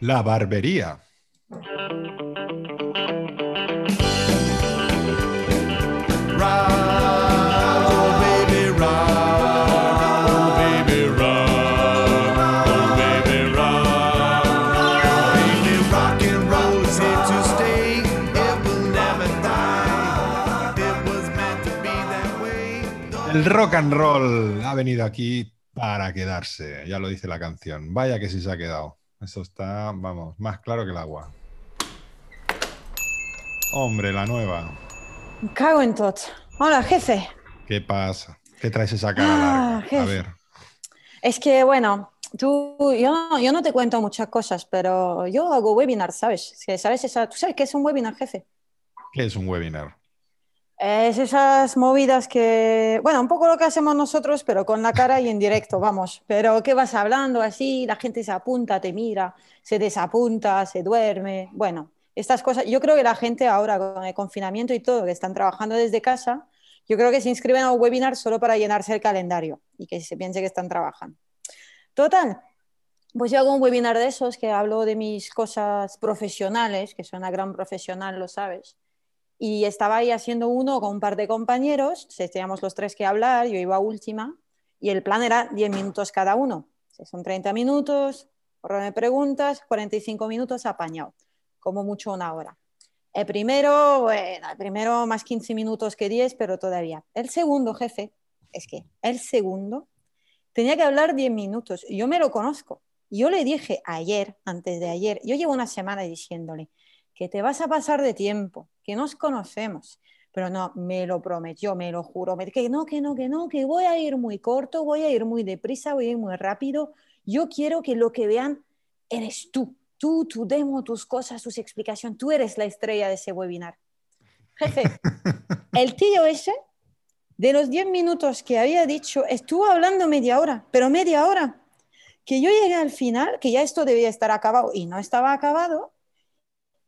La barbería. El rock and roll ha venido aquí para quedarse, ya lo dice la canción. Vaya que sí se ha quedado. Eso está, vamos, más claro que el agua. Hombre, la nueva. Cago en tot. Hola, jefe. ¿Qué pasa? ¿Qué traes esa cara ah, larga? A ver. Es que, bueno, tú, yo, yo no te cuento muchas cosas, pero yo hago webinar, ¿sabes? ¿Sabes esa, ¿Tú sabes qué es un webinar, jefe? ¿Qué es un webinar? Es esas movidas que, bueno, un poco lo que hacemos nosotros, pero con la cara y en directo, vamos. Pero que vas hablando así, la gente se apunta, te mira, se desapunta, se duerme. Bueno, estas cosas. Yo creo que la gente ahora con el confinamiento y todo, que están trabajando desde casa, yo creo que se inscriben a un webinar solo para llenarse el calendario y que se piense que están trabajando. Total, pues yo hago un webinar de esos que hablo de mis cosas profesionales, que soy una gran profesional, lo sabes y estaba ahí haciendo uno con un par de compañeros, teníamos los tres que hablar, yo iba última, y el plan era 10 minutos cada uno. Son 30 minutos, orden de preguntas, 45 minutos apañado, como mucho una hora. El primero, bueno, el primero más 15 minutos que 10, pero todavía. El segundo, jefe, es que el segundo tenía que hablar 10 minutos. Yo me lo conozco. Yo le dije ayer, antes de ayer, yo llevo una semana diciéndole que te vas a pasar de tiempo, que nos conocemos. Pero no, me lo prometió, me lo juro, que no, que no, que no, que voy a ir muy corto, voy a ir muy deprisa, voy a ir muy rápido. Yo quiero que lo que vean eres tú, tú, tu demo, tus cosas, tus explicaciones, tú eres la estrella de ese webinar. Jefe, el tío ese, de los 10 minutos que había dicho, estuvo hablando media hora, pero media hora. Que yo llegué al final, que ya esto debía estar acabado y no estaba acabado,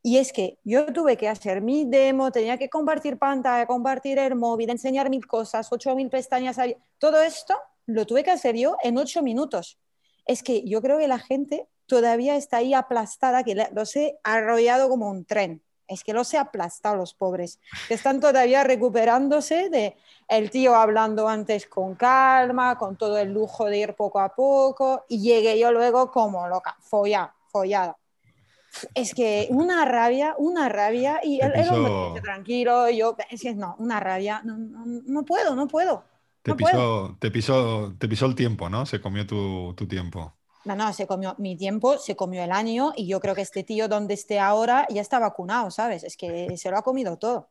y es que yo tuve que hacer mi demo, tenía que compartir pantalla, compartir el móvil, enseñar mil cosas, ocho mil pestañas. Todo esto lo tuve que hacer yo en ocho minutos. Es que yo creo que la gente todavía está ahí aplastada, que los he arrollado como un tren. Es que los he aplastado los pobres, que están todavía recuperándose de el tío hablando antes con calma, con todo el lujo de ir poco a poco, y llegué yo luego como loca, follada, follada es que una rabia, una rabia, y él, dice tranquilo, y yo, es que no, una rabia, no, no, puedo, no puedo. Te, pisó, te, pisó, te pisó el tiempo, ¿no? Se comió tu, tu, tiempo. No, no, se comió mi tiempo, se comió el año, y yo creo que este tío donde esté ahora ya está vacunado, ¿sabes? Es que se lo ha comido todo.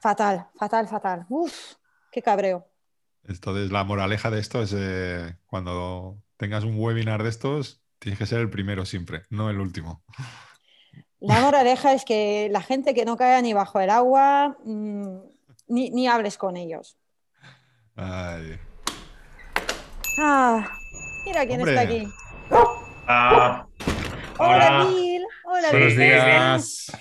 Fatal, fatal, fatal. Uf, qué cabreo. Entonces, la moraleja de esto es eh, cuando tengas un webinar de estos, Tienes que ser el primero siempre, no el último. La moraleja es que la gente que no caiga ni bajo el agua, mm, ni, hables con ellos. Ay. Ah, mira quién está aquí. Ah, hola, Bill. Hola, Buenos días.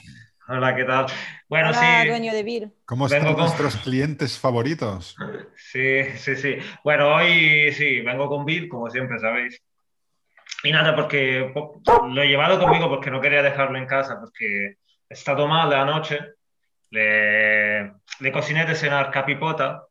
Hola, ¿qué tal? Bueno, hola, dueño de Bill. ¿Cómo están con... nuestros clientes favoritos? Sí, sí, sí. Bueno, hoy sí, vengo con Bill, como siempre sabéis. Y nada, porque lo he llevado conmigo porque no quería dejarlo en casa, porque he estado mal de anoche. Le, le cociné de cenar capipota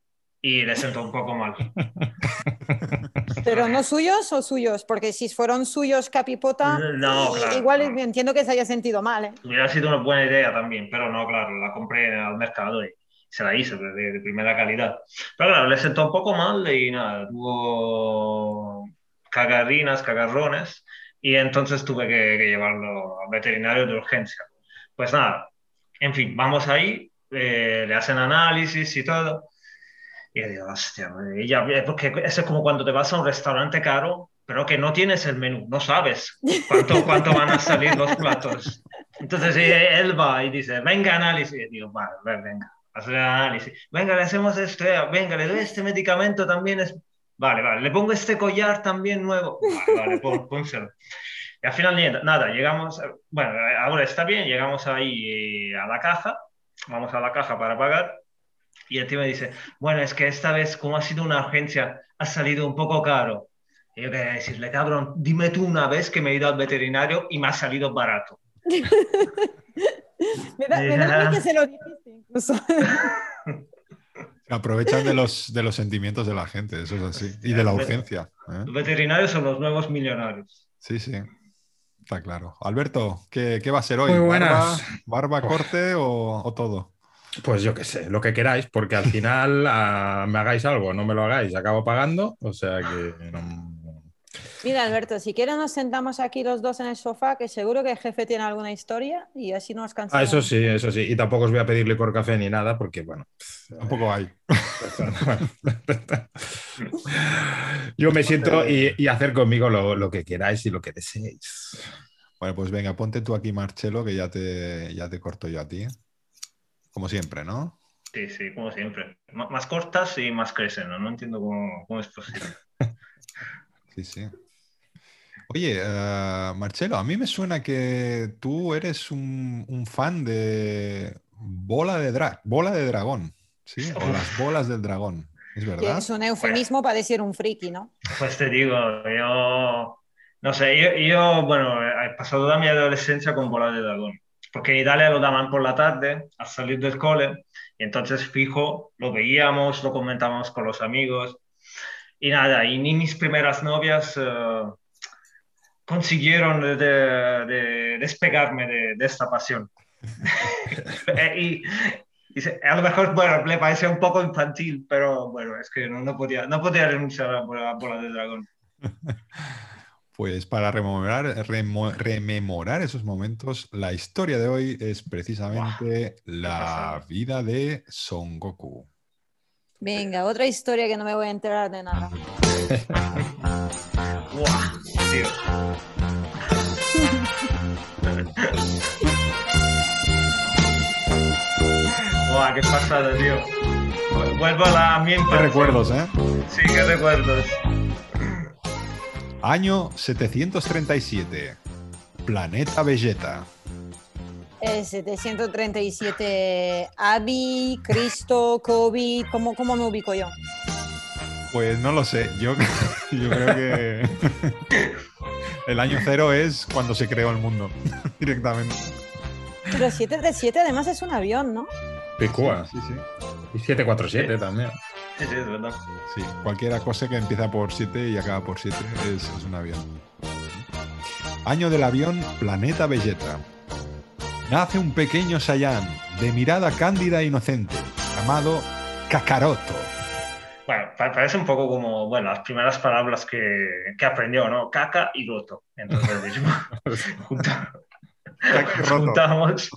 y le sentó un poco mal. ¿Pero no suyos o suyos? Porque si fueron suyos capipota, no, igual entiendo que se haya sentido mal. ¿eh? Hubiera sido una buena idea también, pero no, claro, la compré al mercado y se la hice de, de primera calidad. Pero claro, le sentó un poco mal y nada, tuvo cagarrinas, cagarrones, y entonces tuve que, llevarlo al veterinario de urgencia. Pues nada, en fin, vamos ahí, eh, le hacen análisis y todo. Y yo digo, hostia, ya, porque eso es como cuando te vas a un restaurante caro, pero que no tienes el menú, no sabes cuánto, cuánto van a salir los platos. Entonces él va y dice, venga, análisis. Y digo, vale, venga, hacer análisis. Venga, le hacemos esto, venga, le doy este medicamento también, es Vale, vale, le pongo este collar también nuevo. Vale, vale, pónselo. Y al final, nada, llegamos, bueno, ahora está bien, llegamos ahí a la caja, vamos a la caja para pagar, y el tío me dice, bueno, es que esta vez, como ha sido una urgencia, ha salido un poco caro. Y yo quería decirle, cabrón, dime tú una vez que me he ido al veterinario y me ha salido barato. me da, me da que se lo dijiste incluso. Aprovechan de los, de los sentimientos de la gente, eso es así. Y de la urgencia. ¿eh? Los veterinarios son los nuevos millonarios. Sí, sí. Está claro. Alberto, ¿qué, qué va a ser hoy? Muy buenas. ¿Barba, corte o, o, todo? Pues yo qué sé, lo que queráis, porque al final a, me hagáis algo, no me lo hagáis, acabo pagando, o sea que no, Mira, Alberto, si quieres nos sentamos aquí los dos en el sofá, que seguro que el jefe tiene alguna historia y así no nos cansamos. Ah, eso sí, eso sí. Y tampoco os voy a pedirle por café ni nada, porque bueno. Tampoco hay. Yo me siento y, y hacer conmigo lo, lo, que queráis y lo que deseéis. Bueno, pues venga, ponte tú aquí, Marcelo, que ya te, ya te corto yo a ti. Como siempre, ¿no? Sí, sí, como siempre. M más cortas y más crecen, ¿no? No entiendo cómo, cómo es posible. sí, sí. Oye, uh, Marcelo, a mí me suena que tú eres un, un fan de bola de drag, bola de dragón, ¿sí? O las bolas del dragón, ¿es verdad? Es un eufemismo para decir un friki, ¿no? Pues te digo, yo, no sé, yo, yo, bueno, he pasado toda mi adolescencia con bola de dragón, porque en Italia lo daban por la tarde al salir del cole, y entonces fijo, lo veíamos, lo comentábamos con los amigos, y nada, y ni mis primeras novias... Uh, consiguieron de, de despegarme de, de, esta pasión. y, y, a lo mejor, bueno, le parece un poco infantil, pero bueno, es que no, no podía, no podía renunciar a la bola de dragón. Pues para rememorar, remo, rememorar esos momentos, la historia de hoy es precisamente wow, la vida de Son Goku. Venga, otra historia que no me voy a enterar de nada. Buah, qué pasada, tío. Vuelvo a la mi Qué recuerdos, ¿eh? Sí, qué recuerdos. Año 737. Planeta Vegeta. Eh, 737. Abby, Cristo, COVID. ¿Cómo, ¿Cómo me ubico yo? Pues no lo sé. Yo, yo creo que el año cero es cuando se creó el mundo directamente. Pero 737 además es un avión, ¿no? Picúa. Sí, sí. Y 747 sí. también. Sí, sí, es verdad. Sí, cualquier cosa que empieza por 7 y acaba por 7 es, es un avión. Año del avión Planeta Vegeta. Nace un pequeño Saiyan de mirada cándida e inocente, llamado Kakaroto. Bueno, parece un poco como, bueno, las primeras palabras que, que aprendió, ¿no? Caca y roto. Entonces, dijimos, las juntamos,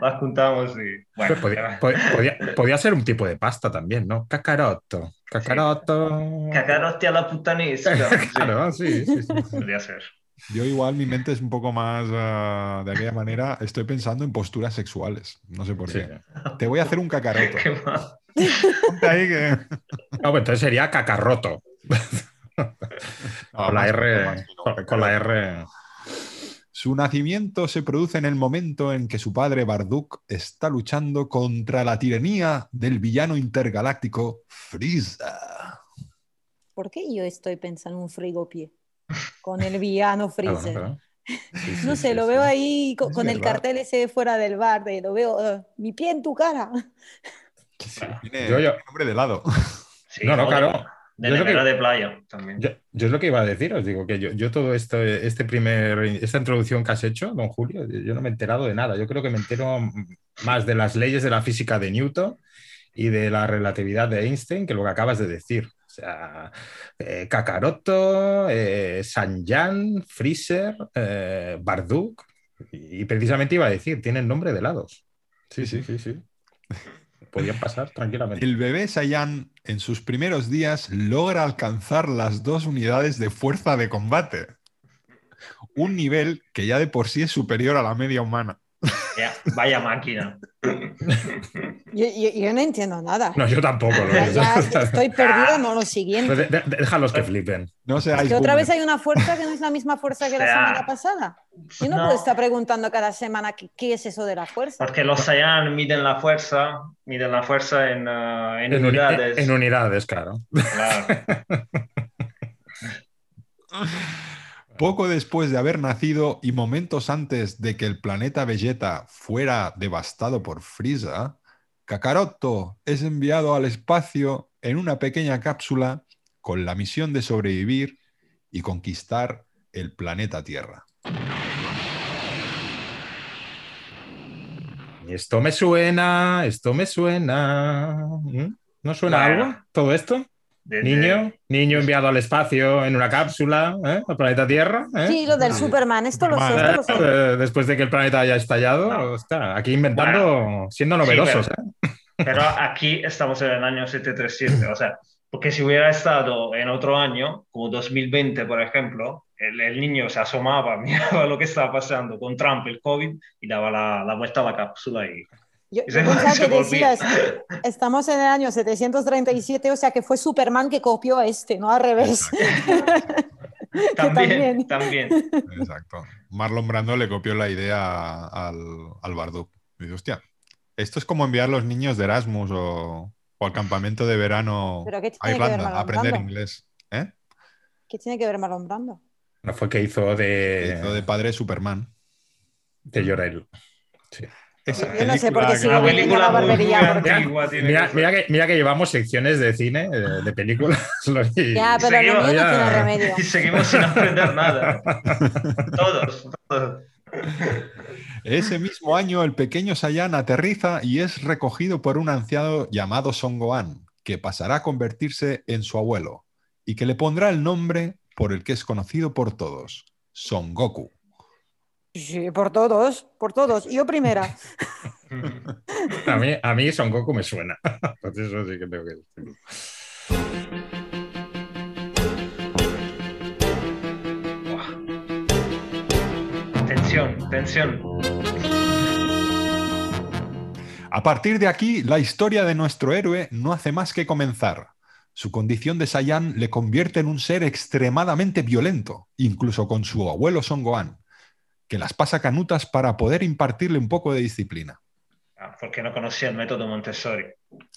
las juntamos y bueno. Podía, podía, podía, ser un tipo de pasta también, ¿no? Cacaroto. Cacaroto. Sí. Cacarotti a la putanisca. claro, sí, sí, sí. Podría ser. Yo igual mi mente es un poco más uh, de aquella manera. Estoy pensando en posturas sexuales. No sé por qué. Te voy a hacer un cacaroto. Ponte ahí que... No, pues entonces sería cacarroto. No, con, la R, con, con la R. Su nacimiento se produce en el momento en que su padre Barduk está luchando contra la tiranía del villano intergaláctico Frieza. ¿Por qué yo estoy pensando en un frigopié? Con el villano Freezer. Claro, claro. Sí, sí, no sé, sí, lo veo ahí con, con el cartel ese fuera del bar, de, lo veo, uh, mi pie en tu cara. Tiene yo, yo. nombre de helado. no, no, claro. De nevera de playa también. Yo, yo, es lo que iba a decir, os digo que yo, yo todo esto, este primer, esta introducción que has hecho, don Julio, yo no me he enterado de nada. Yo creo que me entero más de las leyes de la física de Newton y de la relatividad de Einstein que lo que acabas de decir. O sea, eh, Kakaroto, eh, Sanjan, Freezer, eh, Barduk, y precisamente iba a decir, tienen nombre de helados. Sí, sí, sí, sí. Podían pasar tranquilamente. El bebé Saiyan en sus primeros días logra alcanzar las dos unidades de fuerza de combate. Un nivel que ya de por sí es superior a la media humana. Ya, vaya máquina. Yo, yo- yo no entiendo nada. No, yo tampoco. lo Ya- es. ya estoy perdida, no lo siguiente. De- de- Déjalos que flipen. No seáis Que otra vez hay una fuerza que no es la misma fuerza que la O sea, semana pasada. Y no, no. puedo estar preguntando cada semana qué, qué es eso de la fuerza. Porque los Saiyan miden la fuerza, miden la fuerza en, ah, en En, uni- unidades. en unidades, claro. Claro. Poco después de haber nacido y momentos antes de que el planeta Vegeta fuera devastado por Frieza, Kakaroto es enviado al espacio en una pequeña cápsula con la misión de sobrevivir y conquistar el planeta Tierra. Esto me suena, esto me suena. ¿Mm? ¿No suena algo todo esto? Desde- Niño, niño enviado al espacio en una cápsula, ¿eh? al planeta Tierra. ¿eh? Sí, lo del Ah, Superman, esto lo sé, esto lo sé. Eh, Después de que el planeta haya estallado, No. está aquí inventando, siendo Sí, novedosos. pero- ¿eh? Pero aquí estamos en el año 737, o sea, porque si hubiera estado en otro año, como 2020, por ejemplo, el, el niño se asomaba, miraba lo que estaba pasando con Trump, el COVID, y daba la, la vuelta a la cápsula y... Yo, y yo se- pensaba se que volvía. decías, estamos en el año 737, o sea que fue Superman que copió a este, no al revés. También, también. Exacto. Marlon Brando le copió la idea al, al Bardock. Dice, hostia, esto es como enviar los niños de Erasmus o, o al campamento de verano ¿Pero qué a Irlanda a aprender Brando? inglés. ¿Eh? ¿Qué tiene que ver Marlon Brando? No fue que hizo de, Hizo de padre Superman. de Llorel. Sí. Esa Yo no sé por qué sigo película la barbería. porque- antigua Mira, que mira que, mira que llevamos secciones de cine, de, de películas. y- Ya, pero lo Seguimos, mío no tiene remedio. Y seguimos sin aprender nada. Todos, todos. Ese mismo año, el pequeño Saiyan aterriza y es recogido por un anciano llamado Son Gohan, que pasará a convertirse en su abuelo y que le pondrá el nombre por el que es conocido por todos, Son Goku. Sí, por todos, por todos. Yo primera. A mí, a mí Son Goku me suena. Pues eso sí que tengo que decir. Tensión, tensión. A partir de aquí, la historia de nuestro héroe no hace más que comenzar. Su condición de Saiyan le convierte en un ser extremadamente violento, incluso con su abuelo Son Gohan, que las pasa canutas para poder impartirle un poco de disciplina. Ah, porque no conocía el método Montessori.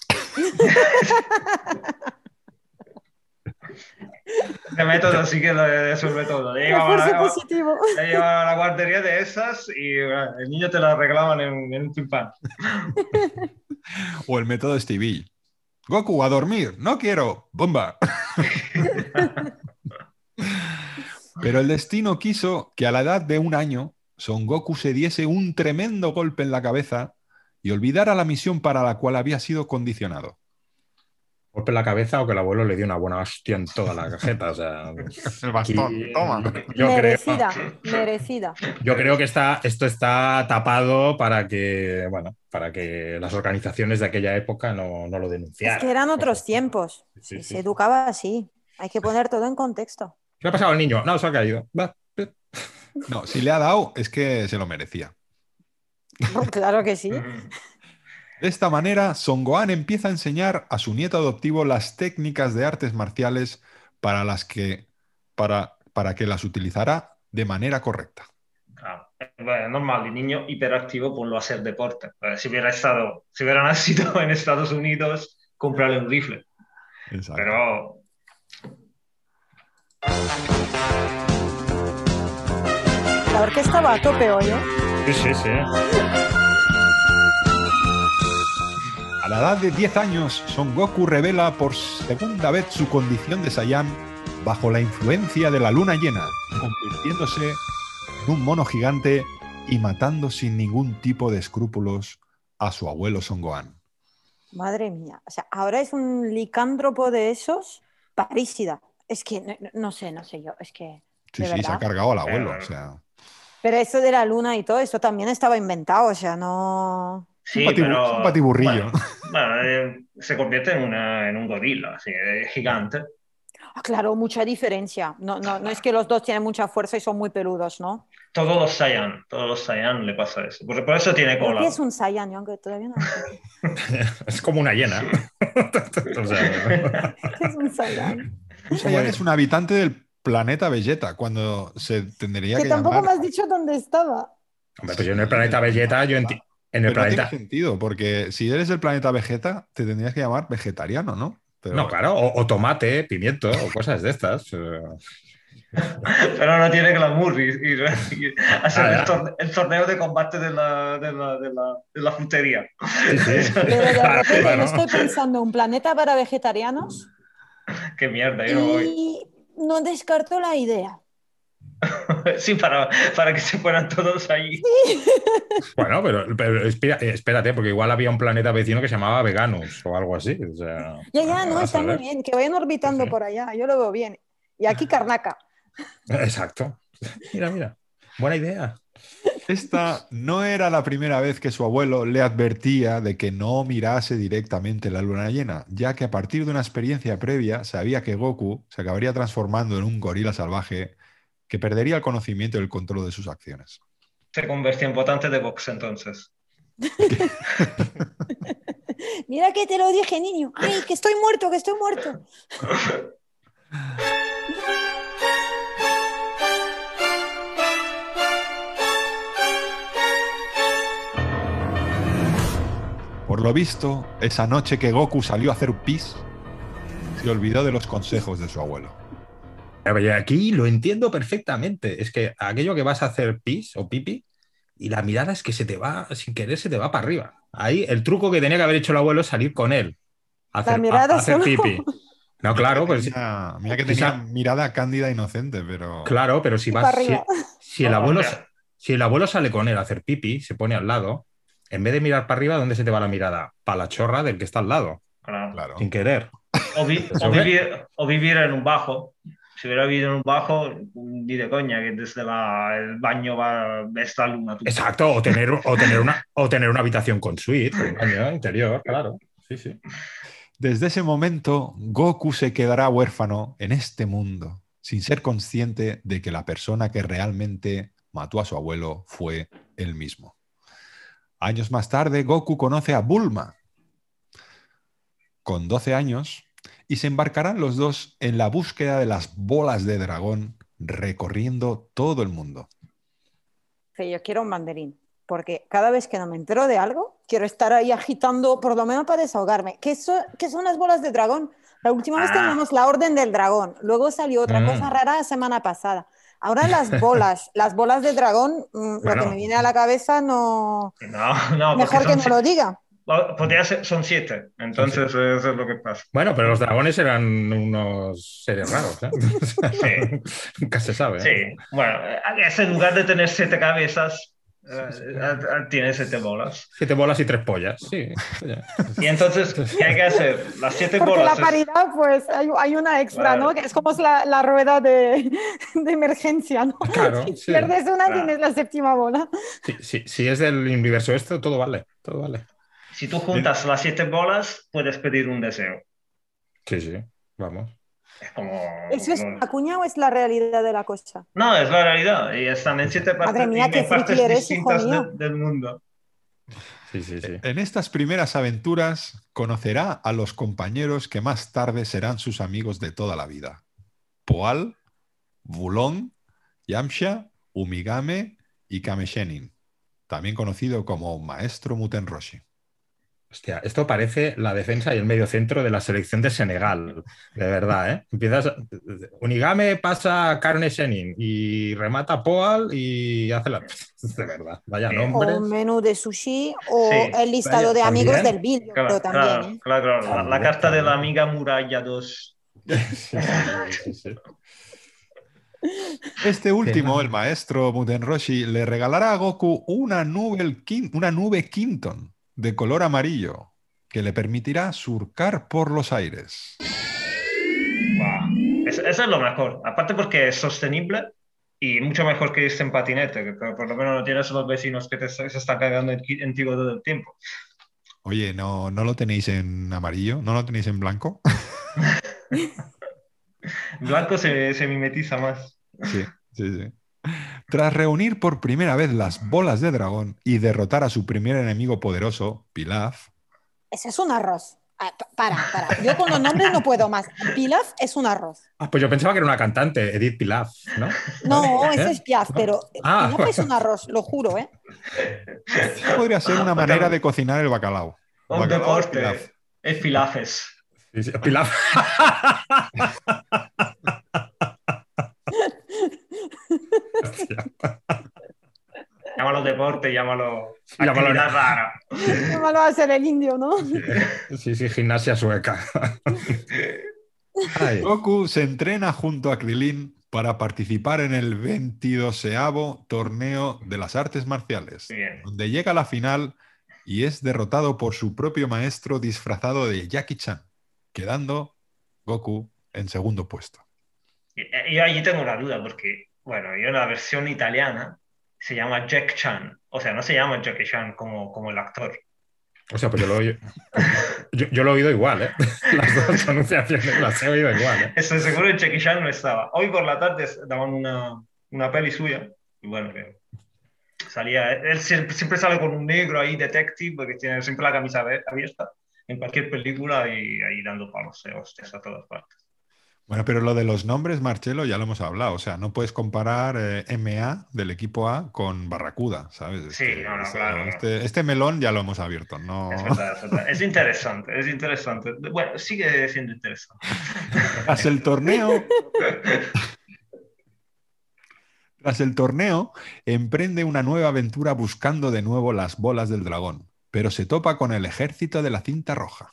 Ese método sí que lo- es un método. Le llevaban a, positivo. le llevaban a la guardería de esas y el niño te la arreglaban en, en un pimpán. O el método Stevie. Goku, a dormir. No quiero. Bomba. Pero el destino quiso que a la edad de un año, Son Goku se diese un tremendo golpe en la cabeza y olvidara la misión para la cual había sido condicionado. Golpe en la cabeza o que el abuelo le dio una buena hostia en toda la cajeta. O sea, El aquí, toma. Yo creo, merecida, merecida. yo creo que está, esto está tapado para que, bueno, para que las organizaciones de aquella época no, no lo denunciaran. Es que eran otros tiempos. Sí, Y sí. Se educaba así. Hay que poner todo en contexto. ¿Qué le ha pasado al niño? No, se ha caído. Va. No, si le ha dado es que se lo merecía. Claro que sí. De esta manera, Son Gohan empieza a enseñar a su nieto adoptivo las técnicas de artes marciales para las que para, para que las utilizará de manera correcta. Ah, bueno, normal, el niño hiperactivo ponlo a hacer deporte. Eh, Si hubiera estado, si hubiera nacido en Estados Unidos, comprarle un rifle. Exacto. Pero La orquesta va a tope hoy, ¿eh? Sí, sí, sí. A la edad de 10 años, Son Goku revela por segunda vez su condición de Saiyan bajo la influencia de la luna llena, convirtiéndose en un mono gigante y matando sin ningún tipo de escrúpulos a su abuelo Son Gohan. Madre mía. O sea, ahora es un licántropo de esos parísida. Es que no, no- sé, no sé yo. Es que. Sí, ¿De sí, se ha verdad? cargado al abuelo. Claro. O sea, Pero esto de la luna y todo, esto también estaba inventado. O sea, no. sí, un, patibu- pero un patiburrillo. Bueno, bueno, eh, se convierte en, una, en un gorila, así, eh, gigante. Ah, claro, mucha diferencia. No, no, no es que los dos tienen mucha fuerza y son muy peludos, ¿no? Todos los Saiyan, todos los Saiyan le pasa eso. Por, por eso tiene cola. que es un Saiyan, yo aunque todavía no sé Es como una hiena. O sea, qué es un Saiyan. Un Saiyan es un habitante del planeta Vegeta, cuando se tendría Que que, tampoco llamar... me has dicho dónde estaba. hombre, pues yo en el planeta Vegeta, yo enti- en el Pero no tiene planeta. sentido, porque si eres el planeta Vegeta, te tendrías que llamar vegetariano, ¿no? Pero No, claro, o, o tomate, pimiento, o cosas de estas. Pero no tiene glamour y, y- y hacer Ah, el, torneo de combate de la, de la, de la, de la frutería. Sí, sí. Pero de repente yo estoy pensando un planeta para vegetarianos Qué mierda, yo no voy. y no descarto la idea. Sí, para, para que se fueran todos allí. Bueno, pero, pero espera- espérate, porque igual había un planeta vecino que se llamaba Veganus o algo así. o sea, Ya, ya, no, está muy bien, que vayan orbitando Sí. por allá, yo lo veo bien. Y aquí Karnaka. Exacto. Mira, mira. Buena idea. Esta no era la primera vez que su abuelo le advertía de que no mirase directamente la luna llena, ya que a partir de una experiencia previa sabía que Goku se acabaría transformando en un gorila salvaje que perdería el conocimiento y el control de sus acciones. Se convirtió en votante de Vox entonces. Mira que te lo dije, niño. Ay, que estoy muerto, que estoy muerto. lo visto, esa noche que Goku salió a hacer pis, se olvidó de los consejos de su abuelo. Aquí lo entiendo perfectamente. Es que aquello que vas a hacer pis o pipi y la mirada es que se te va, sin querer, se te va para arriba. Ahí el truco que tenía que haber hecho el abuelo es salir con él. a hacer, mirada a- a hacer solo. pipi. No, claro, pues mira que quizá- tenía mirada cándida e inocente, pero claro, pero si vas, si, el abuelo, si el abuelo sale con él a hacer pipi, se pone al lado, en vez de mirar para arriba, ¿dónde se te va la mirada? Para la chorra del que está al lado, Claro. claro. sin querer. O, vi- vivir, o vivir en un bajo. Si hubiera vivido en un bajo, ni de coña, que desde la- el baño va, ves la luna. tú. Exacto, o tener, o tener, una, o tener una habitación con suite, con baño interior, claro. Sí, sí. Desde ese momento, Goku se quedará huérfano en este mundo, sin ser consciente de que la persona que realmente mató a su abuelo fue él mismo. Años más tarde, Goku conoce a Bulma, con 12 años, y se embarcarán los dos en la búsqueda de las bolas de dragón, recorriendo todo el mundo. Que yo quiero un banderín, porque cada vez que no me entero de algo, quiero estar ahí agitando, por lo menos para desahogarme. ¿Qué, so- qué son las bolas de dragón? La última vez Ah. teníamos la orden del dragón, luego salió otra Mm. cosa rara la semana pasada. Ahora las bolas, las bolas de dragón, mm, lo que me viene a la cabeza no... No, no, porque Mejor que no lo diga. podría ser- son siete. Entonces, eso es lo que pasa. Bueno, pero los dragones eran unos seres raros, ¿eh? Nunca se sabe. ¿eh? Sí, bueno, eh, en lugar de tener siete cabezas, tiene siete bolas. Siete bolas y tres pollas, sí. Y entonces, ¿qué hay que hacer? Las siete Porque la bolas. es- paridad, pues hay, hay una extra, Claro. ¿no? Que es como es la, la rueda de, de emergencia, ¿no? Claro, si sí. pierdes una, Claro. tienes la séptima bola. Sí, sí, si es del universo esto, todo vale. Todo vale. Si tú juntas las siete bolas, puedes pedir un deseo. Sí, sí, vamos. Es como. ¿Eso es como- una cuña o es la realidad de la cosa? No, es la realidad. Y están en siete partes, Madre mía, qué partes eres, hijo distintas mío. de- del mundo. Sí, sí, sí. En estas primeras aventuras conocerá a los compañeros que más tarde serán sus amigos de toda la vida. Poal, Bulon, Yamcha, Umigame y Kameshenin, también conocido como Maestro Mutenroshi. Hostia, esto parece la defensa y el medio centro de la selección de Senegal, de verdad, ¿eh? Empiezas, Unigame pasa a Carne Shenin y remata Poal y hace la... De verdad, vaya. O nombre. un menú de sushi o Sí, el listado vaya, de amigos también. del Bill, yo Claro, también. claro, ¿eh? claro, claro. La, la También, carta de la amiga Muralla 2. Sí, sí, sí, sí. Este último, el maestro Mutenroshi, le regalará a Goku una nube, una nube Quinton de color amarillo que le permitirá surcar por los aires. Es- Eso es lo mejor. Aparte porque es sostenible y mucho mejor que irse en patinete, que por lo menos no tienes a los vecinos que te, se están cagando en, en ti todo el tiempo. Oye, ¿no, ¿no lo tenéis en amarillo? ¿No lo tenéis en blanco? Blanco se, se mimetiza más. Sí, sí, sí. Tras reunir por primera vez las bolas de dragón y derrotar a su primer enemigo poderoso, Pilaf, Ese es un arroz. Ah, pa- para, para. Yo con los nombres no puedo más. Pilaf es un arroz. Ah, pues yo pensaba que era una cantante, Edith Piaf, ¿no? No, ¿Eh? ese es Piaf, pero Ah. Pilaf es un arroz, lo juro, ¿eh? podría ser una manera de cocinar el bacalao. Un Bacalao, deporte. Pilaf. Es. Sí, sí, Piaf. Llámalo deporte, llámalo Llámalo- rara. Qué malo va a ser el indio, ¿no? Sí, sí, gimnasia sueca. Ay, Goku se entrena junto a Krilin para participar en el 22 torneo de las artes marciales, Bien. donde llega a la final y es derrotado por su propio maestro disfrazado de Jackie Chan, quedando Goku en segundo puesto. Y- y Yo allí tengo una duda porque, bueno, en la versión italiana se llama Jack Chan. O sea, no se llama Jackie Chan como, como el actor. o sea, pues yo lo, oído- yo, yo lo he oído igual, ¿eh? Las dos pronunciaciones las he oído igual, ¿eh? Estoy seguro que Jackie Chan no estaba. Hoy por la tarde daban una, una peli suya. Y bueno, que salía. Él siempre, siempre sale con un negro ahí, detective, porque tiene siempre la camisa abierta en cualquier película y ahí dando palos de hostias a todas partes. Bueno, pero lo de los nombres, Marcelo, ya lo hemos hablado. O sea, no puedes comparar eh, MA del equipo A con Barracuda, ¿sabes? Es Sí, no, no, eso- claro. Este, este melón ya lo hemos abierto, no. Es verdad, es verdad. Es interesante, es interesante. Bueno, sigue siendo interesante. Tras el torneo. Tras el torneo, emprende una nueva aventura buscando de nuevo las bolas del dragón, pero se topa con el ejército de la cinta roja.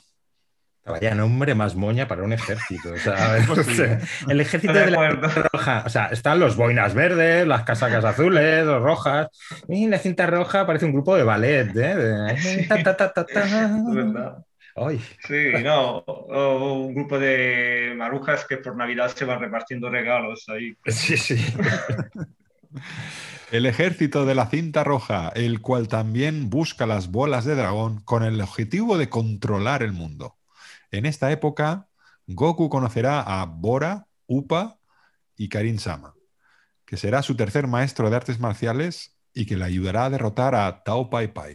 Vaya nombre más moña para un ejército. O sea, a ver, Pues sí. o sea, el ejército de de la roja. O sea, están los boinas verdes, las casacas azules, los rojas. Y la cinta roja parece un grupo de ballet, ¿eh? De- Sí. ta, ta, ta, ta, ta. Es verdad. Ay, Sí, no, o un grupo de marujas que por Navidad se van repartiendo regalos ahí. sí, sí. El ejército de la cinta roja, el cual también busca las bolas de dragón con el objetivo de controlar el mundo. En esta época, Goku conocerá a Bora, Upa y Karin Sama, que será su tercer maestro de artes marciales y que le ayudará a derrotar a Tao Pai Pai.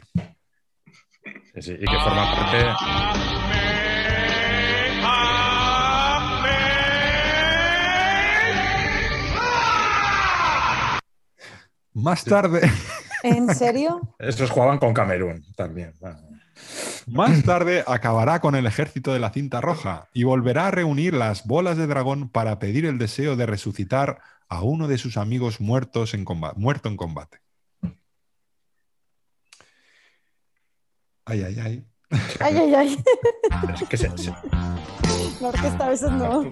Sí, sí, Y que forma parte. Más tarde, ¿En serio? Estos jugaban con Camerún también. Bueno. Más tarde acabará con el ejército de la cinta roja y volverá a reunir las bolas de dragón para pedir el deseo de resucitar a uno de sus amigos muertos en comba- muerto en combate. Ay, ay, ay. Ay, ay, ay. Es que se- se- La orquesta a veces no.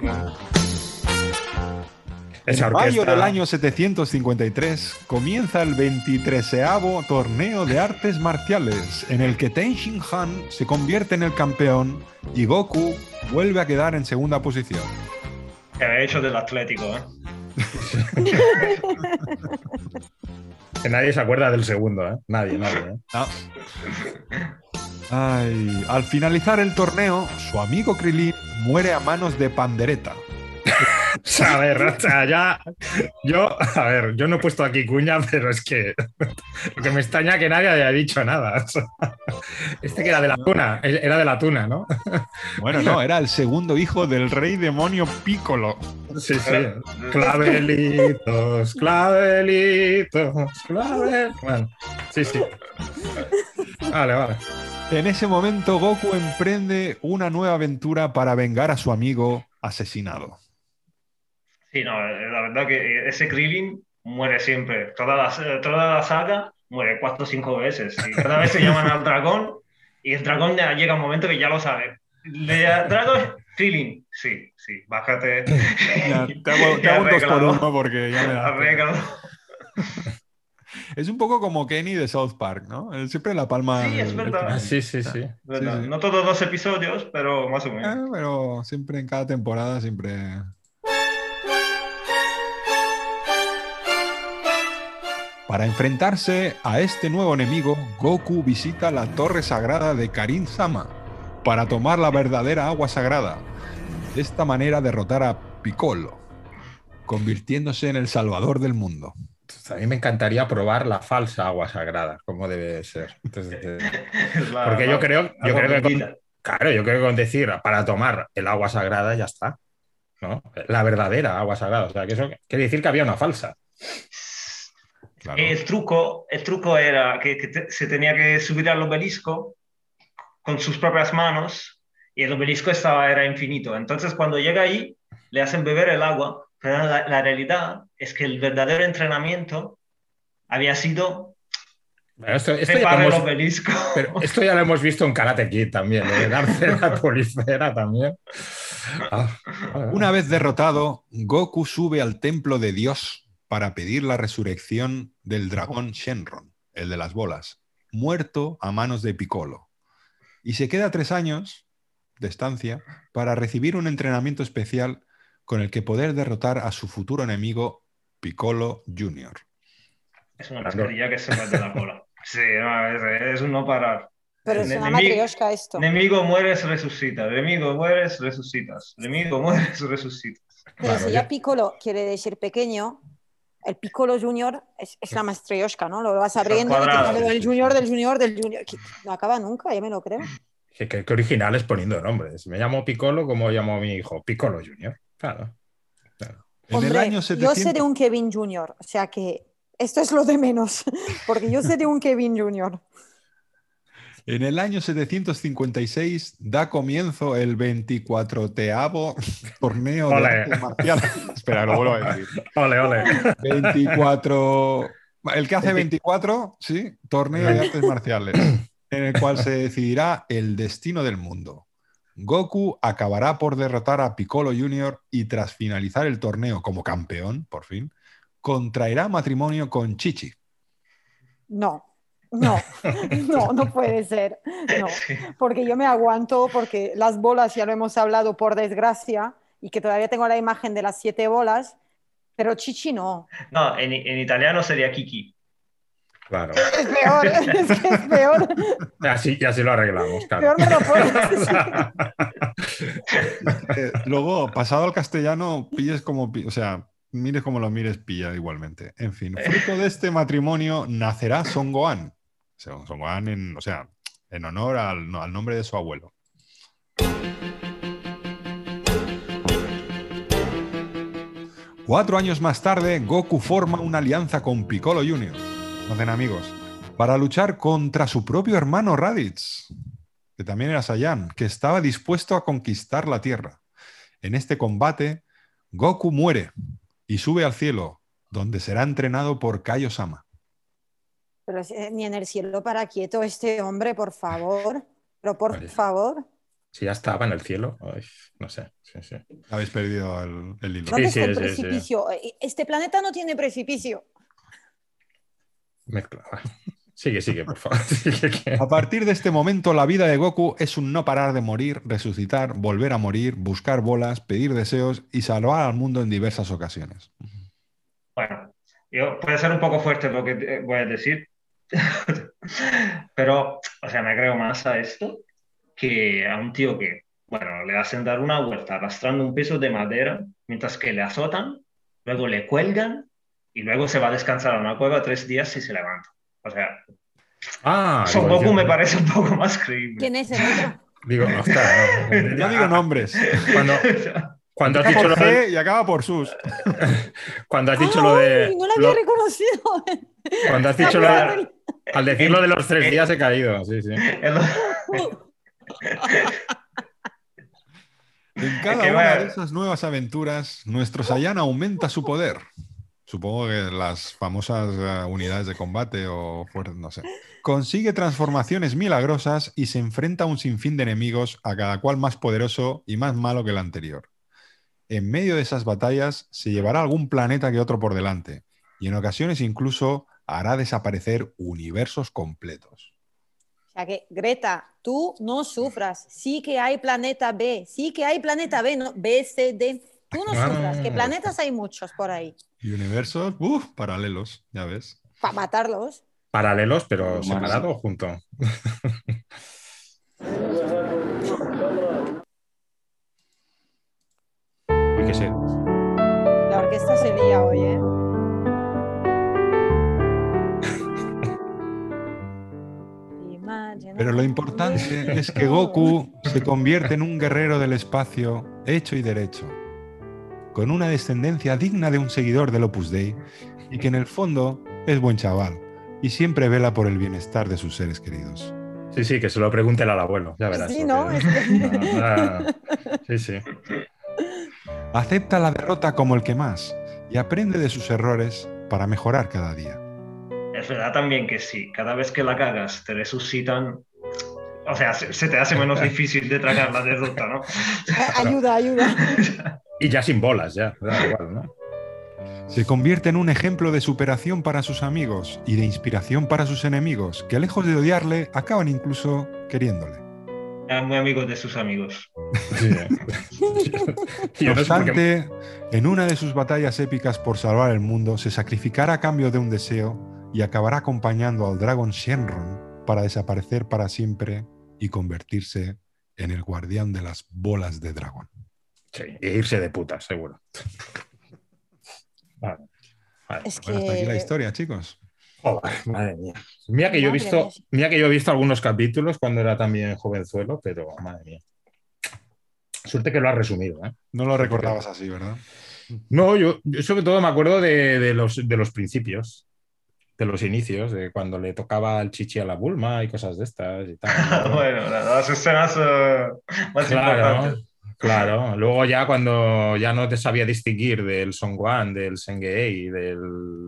Esa En mayo del año 753 comienza el 23 torneo de artes marciales, en el que Ten Shin Han se convierte en el campeón y Goku vuelve a quedar en segunda posición. Que hecho del Atlético, ¿eh? Que nadie se acuerda del segundo, ¿eh? Nadie, nadie. ¿eh? Ah. Ay, al finalizar el torneo, su amigo Krilin muere a manos de Pandereta. A ver, o sea, ya. Yo, a ver, yo no he puesto aquí cuña, pero es que lo que me extraña que nadie haya dicho nada. o sea, este que era de la tuna, era de la tuna, ¿no? Bueno, no, era el segundo hijo del rey demonio Piccolo. Sí, sí. Clavelitos, clavelitos, clavelitos. Bueno, sí, sí. Vale, vale. En ese momento, Goku emprende una nueva aventura para vengar a su amigo asesinado. Sí, no, eh, la verdad que ese Krillin muere siempre. Toda la, toda la saga muere cuatro o cinco veces. Y cada vez se llaman al dragón y el dragón ya llega un momento que ya lo sabe. Le dragón, Krillin, sí, sí, bájate. Ya, te hago, te hago un dos por uno porque ya me da. Es un poco como Kenny de South Park, ¿no? Él Siempre la palma. Sí, es verdad. Ah, sí, sí, sí. ¿Verdad? sí. No todos los episodios, pero más o Eh, menos. pero siempre en cada temporada, siempre. Para enfrentarse a este nuevo enemigo, Goku visita la torre sagrada de Karin Sama para tomar la verdadera agua sagrada. De esta manera derrotar a Piccolo, convirtiéndose en el salvador del mundo. A mí me encantaría probar la falsa agua sagrada, como debe ser. Entonces, porque yo creo, yo creo que con, claro, yo creo que con decir para tomar el agua sagrada ya está. ¿no? La verdadera agua sagrada. O sea, que eso quiere decir que había una falsa. Claro. El truco, el truco era que, que te- se tenía que subir al obelisco con sus propias manos y el obelisco estaba, era infinito. Entonces cuando llega ahí le hacen beber el agua, pero la, la realidad es que el verdadero entrenamiento había sido Bueno, esto, esto ya el hemos, obelisco. pero esto ya lo hemos visto en Karate Kid también, lo de darse la policera también. Ah, ah, Una vez derrotado, Goku sube al templo de Dios para pedir la resurrección del dragón Shenron, el de las bolas, muerto a manos de Piccolo. Y se queda tres años de estancia para recibir un entrenamiento especial con el que poder derrotar a su futuro enemigo Piccolo Jr. Es una mascarilla que se mete en la cola. Sí, no, es, es un no parar. Pero es una matrioshka esto. Enemigo mueres, resucitas. Enemigo mueres, resucitas. Enemigo mueres, resucitas. Pero Claro, si ya- ya Piccolo quiere decir pequeño, el Piccolo Junior es, es la matrioshka, ¿no? Lo vas abriendo sí, Junior, del Junior, del Junior. que No acaba nunca, ya me lo creo. Qué, qué- qué originales poniendo nombres. Me llamo Piccolo como llamo a mi hijo, Piccolo Junior. Claro. claro. En Hombre, el año yo 700... sé de un Kevin Junior, o sea que esto es lo de menos, porque yo sé de un Kevin Junior. En el año 756 da comienzo el 24 torneo de marciales. Espera, lo vuelvo a decir. Ole, ole. 24. El que hace 24, sí, torneo de artes marciales, en el cual se decidirá el destino del mundo. Goku acabará por derrotar a Piccolo Jr. y tras finalizar el torneo como campeón, por fin, contraerá matrimonio con Chichi. No, no, no, no puede ser. No, porque yo me aguanto, porque las bolas ya lo hemos hablado por desgracia, y que todavía tengo la imagen de las siete bolas, pero Chichi no. No, en, en italiano sería Kiki. Claro. Es peor, es que es peor. Así, y así lo arreglamos, Peor claro. me lo puedes decir. Eh, luego, pasado al castellano, pilles como, o sea, mires como lo mires, pilla igualmente. En fin, fruto de este matrimonio nacerá Son Gohan. Son Gohan en, o sea, en honor al, al nombre de su abuelo. Cuatro años más tarde, Goku forma una alianza con Piccolo Jr., hacen amigos, para luchar contra su propio hermano Raditz, que también era Saiyan, que estaba dispuesto a conquistar la Tierra. En este combate, Goku muere y sube al cielo, donde será entrenado por Kaio-sama. Pero eh, ni en el cielo para quieto este hombre, por favor. Pero por Vale. favor. Si ya estaba en el cielo, ay, no sé. Sí, sí. Habéis perdido el, el hilo. ¿Dónde sí, está el sí, sí. precipicio? Este planeta no tiene precipicio. Mezcla. Sigue, sigue, por favor. Sigue, que- A partir de este momento, la vida de Goku es un no parar de morir, resucitar, volver a morir, buscar bolas, pedir deseos y salvar al mundo en diversas ocasiones. Bueno, yo, puede ser un poco fuerte lo que eh, voy a decir, pero, o sea, me creo más a esto que a un tío que, bueno, le hacen dar una vuelta arrastrando un peso de madera mientras que le azotan, luego le cuelgan y luego se va a descansar a una cueva tres días y se levanta. O sea, Ah, Son Goku yo- me parece un poco más creíble. ¿Quién es el otro? Digo, ostras, no. No digo nombres. Cuando, cuando has dicho lo de, y acaba por sus. cuando has dicho lo de, no lo había lo- reconocido. cuando has dicho lo de- al decir lo de los tres días he caído, sí, sí. En cada que una de esas nuevas aventuras, nuestro Saiyan aumenta su poder. Supongo que las famosas eh, unidades de combate o fuerzas, no sé. Consigue transformaciones milagrosas y se enfrenta a un sinfín de enemigos, a cada cual más poderoso y más malo que el anterior. En medio de esas batallas se llevará algún planeta que otro por delante, y en ocasiones incluso hará desaparecer universos completos. O sea que, Greta, tú no sufras. Sí que hay planeta B. Sí que hay planeta B. No, B, C, D. Tú no sufras, que planetas hay muchos por ahí. Y universos, uff, paralelos, ya ves. Para matarlos. Paralelos, pero Más. separado o junto. Uy, qué sé. Pero lo importante es que Goku se convierte en un guerrero del espacio hecho y derecho, con una descendencia digna de un seguidor del Opus Dei y que en el fondo es buen chaval y siempre vela por el bienestar de sus seres queridos. Sí, sí, que se lo pregunte al abuelo, ya verás. Sí, ¿no? Es que- Ah, ah, sí, sí. Acepta la derrota como el que más y aprende de sus errores para mejorar cada día. Es verdad también que sí, cada vez que la cagas te resucitan. O sea, se, se te hace menos difícil de tragar la derrota, ¿no? ayuda, ayuda. Y ya sin bolas, ya. da igual, ¿no? Se convierte en un ejemplo de superación para sus amigos y de inspiración para sus enemigos, que lejos de odiarle, acaban incluso queriéndole. Eran muy amigos de sus amigos. Sí. Yo No obstante, en una de sus batallas épicas por salvar el mundo, se sacrificará a cambio de un deseo y acabará acompañando al dragón Shenron para desaparecer para siempre y convertirse en el guardián de las bolas de dragón. Sí, e irse de puta, seguro. Vale. Vale. Es Bueno, hasta aquí la que historia, chicos. Joder, madre mía. Mira que yo he visto, mía. mira que yo he visto algunos capítulos cuando era también jovenzuelo, pero madre mía. Suerte que lo has resumido, ¿eh? No lo recordabas así, ¿verdad? No, yo, yo sobre todo me acuerdo de, de los, de los principios, de los inicios, de cuando le tocaba el chichi a la Bulma y cosas de estas y tal. bueno, la- las escenas eh, más Claro, importantes. claro. Luego ya cuando ya no te sabía distinguir del Songwan, del Sengei, del,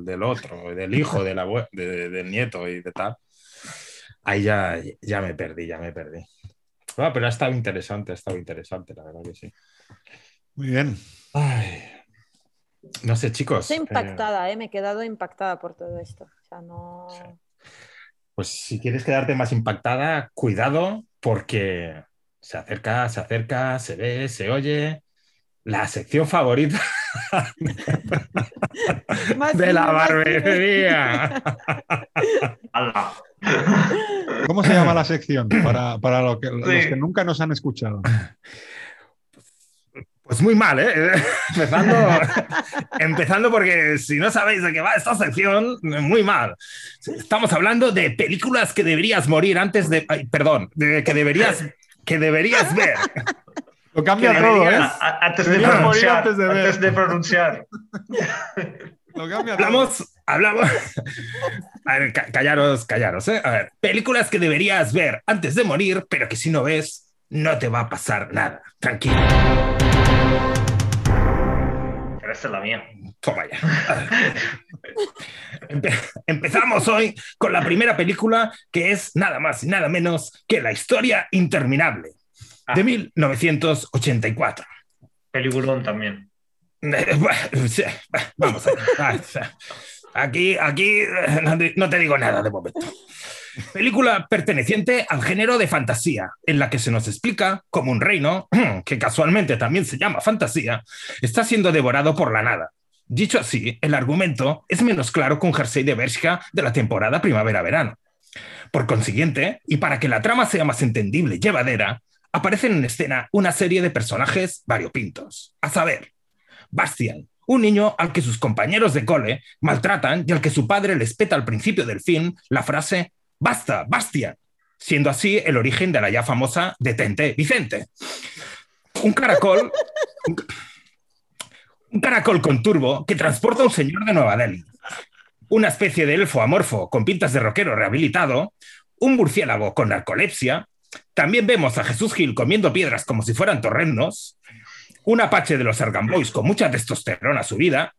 del otro, del hijo, del, abue- de- del nieto y de tal, ahí ya, ya me perdí, ya me perdí. Ah, pero ha estado interesante, ha estado interesante, la verdad que sí. Muy bien. Ay. No sé, chicos. estoy eh, impactada, ¿eh? me he quedado impactada por todo esto. O sea, no... Sí. pues si quieres quedarte más impactada, cuidado porque se acerca, se acerca, se ve, se oye. La sección favorita Más de la barbería. ¿Cómo se llama la sección? Para, para lo que- los que nunca nos han escuchado. Pues muy mal, ¿eh? Empezando, empezando porque si no sabéis de qué va esta sección, muy mal. Estamos hablando de películas que deberías morir antes de... ay, perdón, de que deberías, que deberías ver. Lo Que cambia todo, debería- ¿eh? antes de morir pronunciar. antes de ver. Antes de pronunciar. Lo cambia todo. Hablamos, hablamos... A ver, ca- callaros, callaros, ¿eh? A ver, películas que deberías ver antes de morir, pero que si no ves, no te va a pasar nada. Tranquilo. Pero esta es la mía. Toma ya. Empe- empezamos hoy con la primera película que es nada más y nada menos que La historia interminable de 1984. Peliculón también. Vamos a ver. Ah. Aquí, aquí eh, no te digo nada de momento. Película perteneciente al género de fantasía, en la que se nos explica cómo un reino, que casualmente también se llama fantasía, está siendo devorado por la nada. Dicho así, el argumento es menos claro que un jersey de Bershka de la temporada primavera-verano. Por consiguiente, y para que la trama sea más entendible y llevadera, aparecen en escena una serie de personajes variopintos, a saber, Bastian, un niño al que sus compañeros de cole maltratan y al que su padre les peta al principio del film la frase Basta, Bastian, siendo así el origen de la ya famosa Detente, Vicente. Un caracol, un, caracol con turbo que transporta a un señor de Nueva Delhi, una especie de elfo amorfo con pintas de rockero rehabilitado, un murciélago con narcolepsia, también vemos a Jesús Gil comiendo piedras como si fueran torrendos, un apache de los Argan Boys con mucha testosterona subida,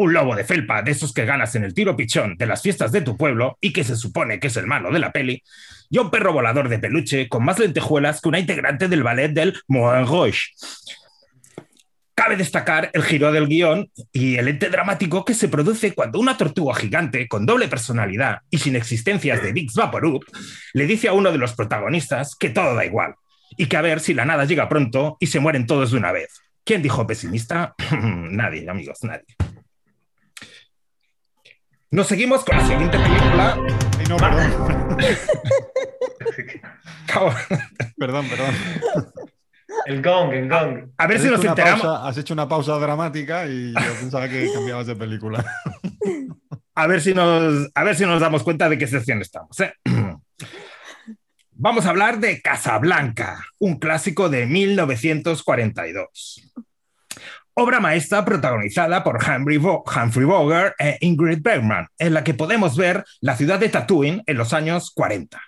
un lobo de felpa de esos que ganas en el tiro pichón de las fiestas de tu pueblo y que se supone que es el malo de la peli, y un perro volador de peluche con más lentejuelas que una integrante del ballet del Moulin Rouge. Cabe destacar el giro del guion y el ente dramático que se produce cuando una tortuga gigante con doble personalidad y sin existencias de Big Vaporub le dice a uno de los protagonistas que todo da igual y que a ver si la nada llega pronto y se mueren todos de una vez. ¿Quién dijo pesimista? nadie, amigos, nadie. Nos seguimos con la siguiente película. Ay, no, perdón. Perdón, perdón. El gong, el gong. A ver Has si hecho nos una enteramos. pausa- has hecho una pausa dramática y yo pensaba que cambiabas de película. A ver si nos, a ver si nos damos cuenta de qué sección estamos. ¿eh? Vamos a hablar de Casablanca, un clásico de 1942. Obra maestra protagonizada por Humphrey, Bogart e Ingrid Bergman, en la que podemos ver la ciudad de Tatooine en los años 40.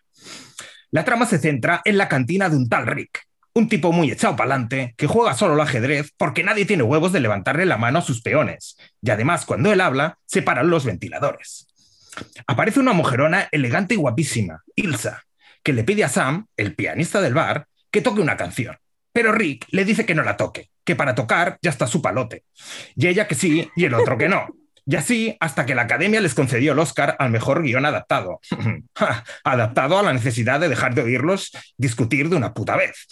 La trama se centra en la cantina de un tal Rick, un tipo muy echado para adelante que juega solo al ajedrez porque nadie tiene huevos de levantarle la mano a sus peones. Y además, cuando él habla, se paran los ventiladores. Aparece una mujerona elegante y guapísima, Ilsa, que le pide a Sam, el pianista del bar, que toque una canción. Pero Rick le dice que no la toque, que para tocar ya está su palote. Y ella que sí y el otro que no. Y así hasta que la Academia les concedió el Oscar al mejor guion adaptado. adaptado a la necesidad de dejar de oírlos discutir de una puta vez.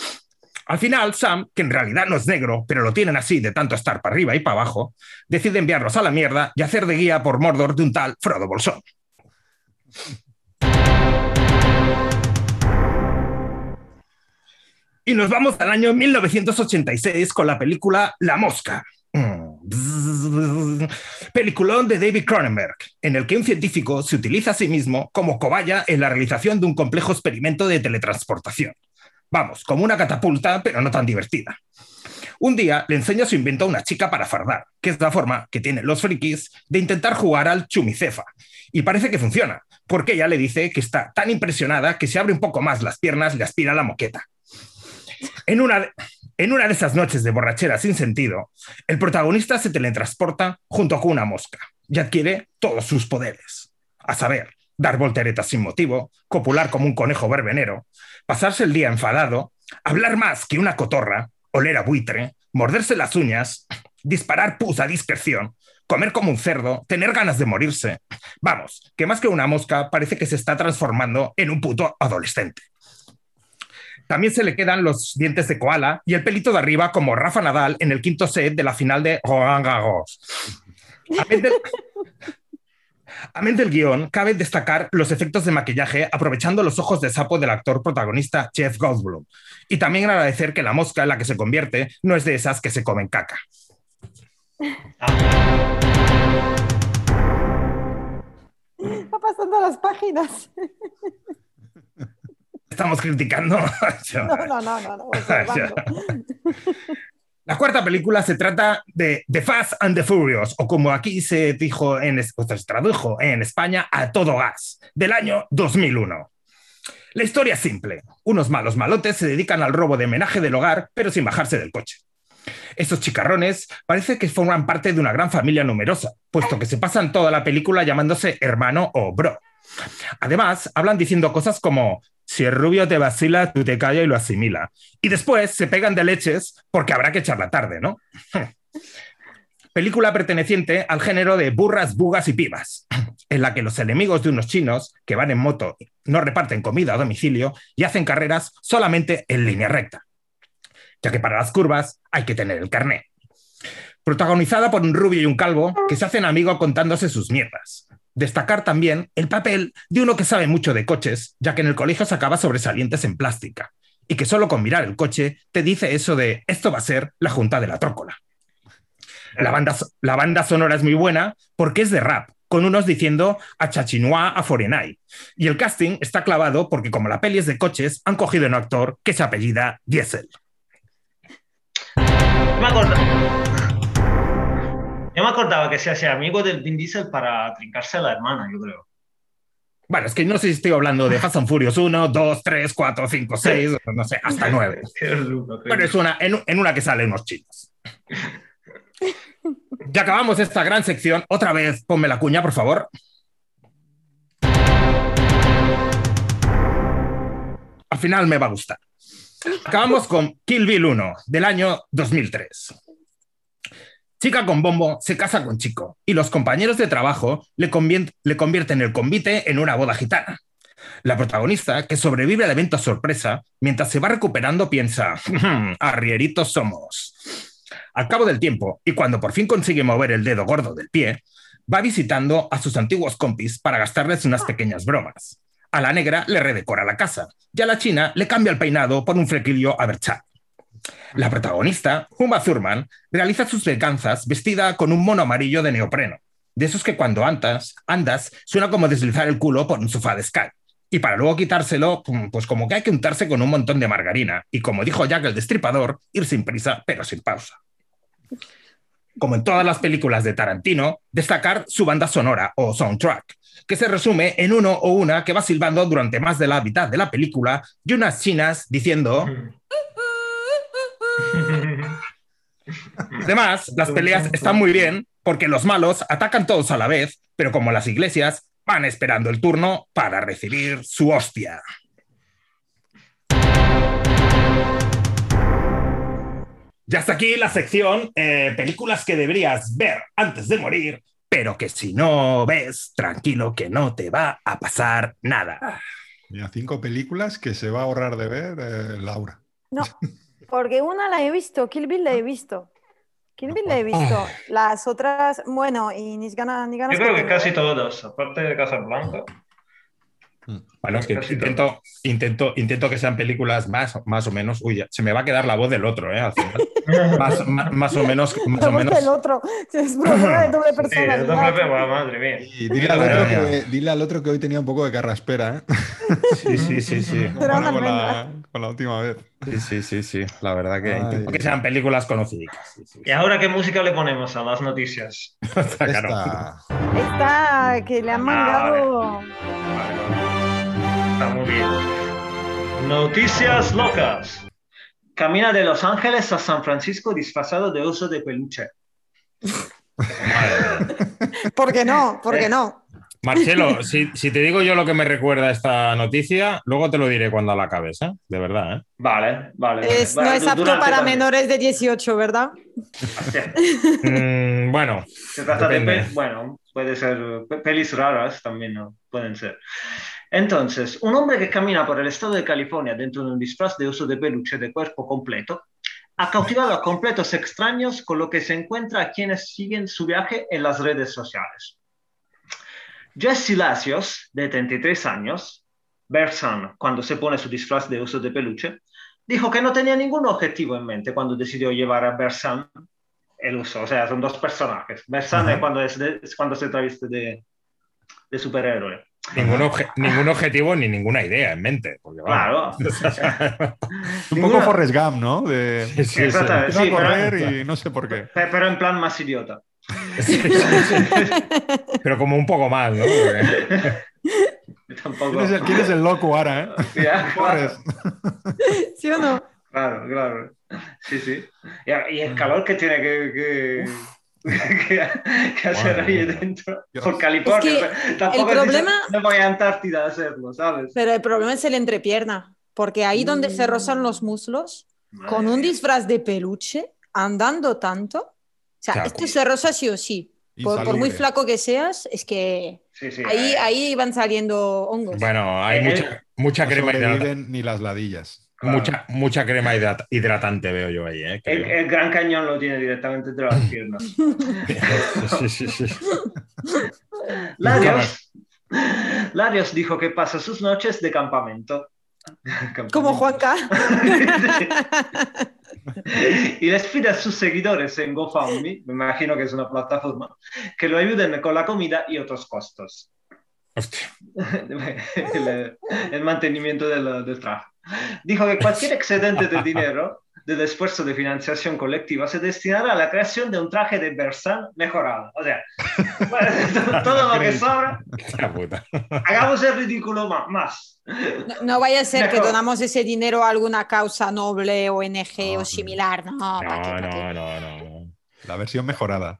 Al final, Sam, que en realidad no es negro, pero lo tienen así de tanto estar para arriba y para abajo, decide enviarlos a la mierda y hacer de guía por Mordor de un tal Frodo Bolsón. Y nos vamos al año 1986 con la película La Mosca. Peliculón de David Cronenberg, en el que un científico se utiliza a sí mismo como cobaya en la realización de un complejo experimento de teletransportación. Vamos, como una catapulta, pero no tan divertida. Un día le enseña su invento a una chica para fardar, que es la forma que tienen los frikis de intentar jugar al chumicefa. Y parece que funciona, porque ella le dice que está tan impresionada que si abre un poco más las piernas le aspira la moqueta. En una, de, una de esas noches de borrachera sin sentido, el protagonista se teletransporta junto con una mosca y adquiere todos sus poderes. A saber, dar volteretas sin motivo, copular como un conejo verbenero, pasarse el día enfadado, hablar más que una cotorra, oler a buitre, morderse las uñas, disparar pus a discreción, comer como un cerdo, tener ganas de morirse. Vamos, que más que una mosca parece que se está transformando en un puto adolescente. También se le quedan los dientes de koala y el pelito de arriba como Rafa Nadal en el quinto set de la final de Roland Garros. Amén del guion, cabe destacar los efectos de maquillaje aprovechando los ojos de sapo del actor protagonista Jeff Goldblum. Y también agradecer que la mosca en la que se convierte no es de esas que se comen caca. Va pasando las páginas. Estamos criticando. No, no, no, no, no La cuarta película se trata de The Fast and the Furious, o como aquí se dijo en, se tradujo en España, a todo gas, del año 2001. La historia es simple. Unos malos malotes se dedican al robo de homenaje del hogar, pero sin bajarse del coche. Estos chicarrones parece que forman parte de una gran familia numerosa, puesto que se pasan toda la película llamándose hermano o bro. Además, hablan diciendo cosas como, si el rubio te vacila, tú te callas y lo asimila. Y después se pegan de leches porque habrá que echar la tarde, ¿no? Película perteneciente al género de burras, bugas y pibas, en la que los enemigos de unos chinos que van en moto no reparten comida a domicilio y hacen carreras solamente en línea recta, ya que para las curvas hay que tener el carné. Protagonizada por un rubio y un calvo que se hacen amigos contándose sus mierdas, Destacar también el papel de uno que sabe mucho de coches, ya que en el colegio sacaba sobresalientes en plástica, y que solo con mirar el coche te dice eso de esto va a ser la junta de la trócola. La banda, la banda sonora es muy buena porque es de rap, con unos diciendo a Chachinois a Forenay. Y el casting está clavado porque como la peli es de coches, han cogido un actor que se apellida Diesel. Me yo me acordaba que se hacía amigo del Vin Diesel para trincarse a la hermana, yo creo. Bueno, es que no sé si estoy hablando de Fast and Furious 1, 2, 3, 4, 5, 6, no sé, hasta 9. Pero es una, en, en una que salen unos chinos. Ya acabamos esta gran sección. Otra vez, ponme la cuña, por favor. Al final me va a gustar. Acabamos con Kill Bill 1, del año 2003. Chica con bombo se casa con chico y los compañeros de trabajo le, convierten el convite en una boda gitana. La protagonista, que sobrevive al evento sorpresa, mientras se va recuperando piensa, arrieritos somos. Al cabo del tiempo, y cuando por fin consigue mover el dedo gordo del pie, va visitando a sus antiguos compis para gastarles unas pequeñas bromas. A la negra le redecora la casa y a la china le cambia el peinado por un flequillo aberchado. La protagonista, Uma Thurman, realiza sus venganzas vestida con un mono amarillo de neopreno, de esos que cuando andas, andas suena como deslizar el culo por un sofá de Sky. y para luego quitárselo, pues como que hay que untarse con un montón de margarina. Y como dijo Jack el Destripador, ir sin prisa, pero sin pausa. Como en todas las películas de Tarantino, destacar su banda sonora o soundtrack, que se resume en uno o una que va silbando durante más de la mitad de la película y unas chinas diciendo... Además, las peleas están muy bien porque los malos atacan todos a la vez, pero como las iglesias, van esperando el turno para recibir su hostia. Ya está aquí la sección eh, películas que deberías ver antes de morir, pero que si no ves, tranquilo que no te va a pasar nada. Mira, cinco películas que se va a ahorrar de ver eh, Laura. No, porque una la he visto, Kill Bill la he visto. Kill Bill la he visto. Las otras, bueno, y ni ganas ni ganas. Yo creo que casi todas, aparte de Casablanca. Bueno, es que intento, intento, intento que sean películas más, más o menos. Uy, se me va a quedar la voz del otro, ¿eh? Al final. Más, más- más o menos. Más La o voz menos del otro. Es problema de doble Sí, personalidad. es doble madre mía. Y dile al, otro que, dile al otro que hoy tenía un poco de carraspera, ¿eh? Sí, sí, sí, sí. Una con, la, con la última vez. Sí, sí, sí, sí. La verdad que Ay. intento que sean películas conocidas. Sí, sí, ¿Y ahora qué música le ponemos a las noticias? sí. Está claro. Esta. Está que le han mandado. Está muy bien. Noticias locas. Camina de Los Ángeles a San Francisco disfrazado de oso de peluche. ¿Por qué no? ¿Por Eh. qué no? Marcelo, si, si te digo yo lo que me recuerda esta noticia, luego te lo diré cuando la acabes, ¿eh? De verdad, ¿eh? Vale, vale. Es- vale. no es apto para también. menores de 18, ¿verdad? Mm, bueno, Se trata de, bueno, puede ser pe- pelis raras también, ¿no? Pueden ser. Entonces, un hombre que camina por el estado de California dentro de un disfraz de oso de peluche de cuerpo completo ha cautivado a completos extraños con lo que se encuentra a quienes siguen su viaje en las redes sociales. Jesse Lacios, de 33 años, Bersan, cuando se pone su disfraz de oso de peluche, dijo que no tenía ningún objetivo en mente cuando decidió llevar a Bersan el uso. O sea, son dos personajes. Bersan Ajá. es cuando, es de- es cuando se traviste de, de superhéroe. Ningún, obje- ningún objetivo ni ninguna idea en mente. Porque, vamos, Claro. Un Ninguna- poco Forrest Gump, ¿no? De Sí, sí, sí. A Sí, pero- correr y no sé por qué. Pe- Pero en plan más idiota. Sí, sí, sí. Pero como un poco más, ¿no? Porque- Tampoco. ¿Quién es el, quién es el loco ahora, eh? Ya, claro, Forrest. ¿Sí o no? claro, claro. Sí, sí. Y, y el calor que tiene que, que, que, que hacer Madre ahí dentro. Dios. Por California. Es que tampoco el es problema- No voy a Antártida a hacerlo, ¿sabes? Pero el problema es el entrepierna. Porque ahí donde se rozan los muslos, con un disfraz de peluche, andando tanto, o sea, Claro. esto se roza sí o sí. Por, por muy flaco que seas, es que Sí, sí. ahí, ahí van saliendo hongos. Bueno, hay Eh, mucha, mucha No crema ni las ladillas. Claro. Mucha, mucha crema hidrat- hidratante veo yo ahí, ¿eh? El, Gran Cañón lo tiene directamente entre las piernas. Sí, sí, sí. Larios, Larios dijo que pasa sus noches de campamento. Como Juanca. y les pide a sus seguidores en GoFundMe, me imagino que es una plataforma, que lo ayuden con la comida y otros costos. Hostia. el, el mantenimiento del, del traje. Dijo que cualquier excedente de dinero del esfuerzo de financiación colectiva se destinará a la creación de un traje de Bersan mejorado. O sea, todo lo que sobra, hagamos el ridículo más. No, no vaya a ser que Mejor. donamos ese dinero a alguna causa noble, ONG No, o similar. No, ¿pa' qué, No, pa' qué? no, no, no. La versión mejorada.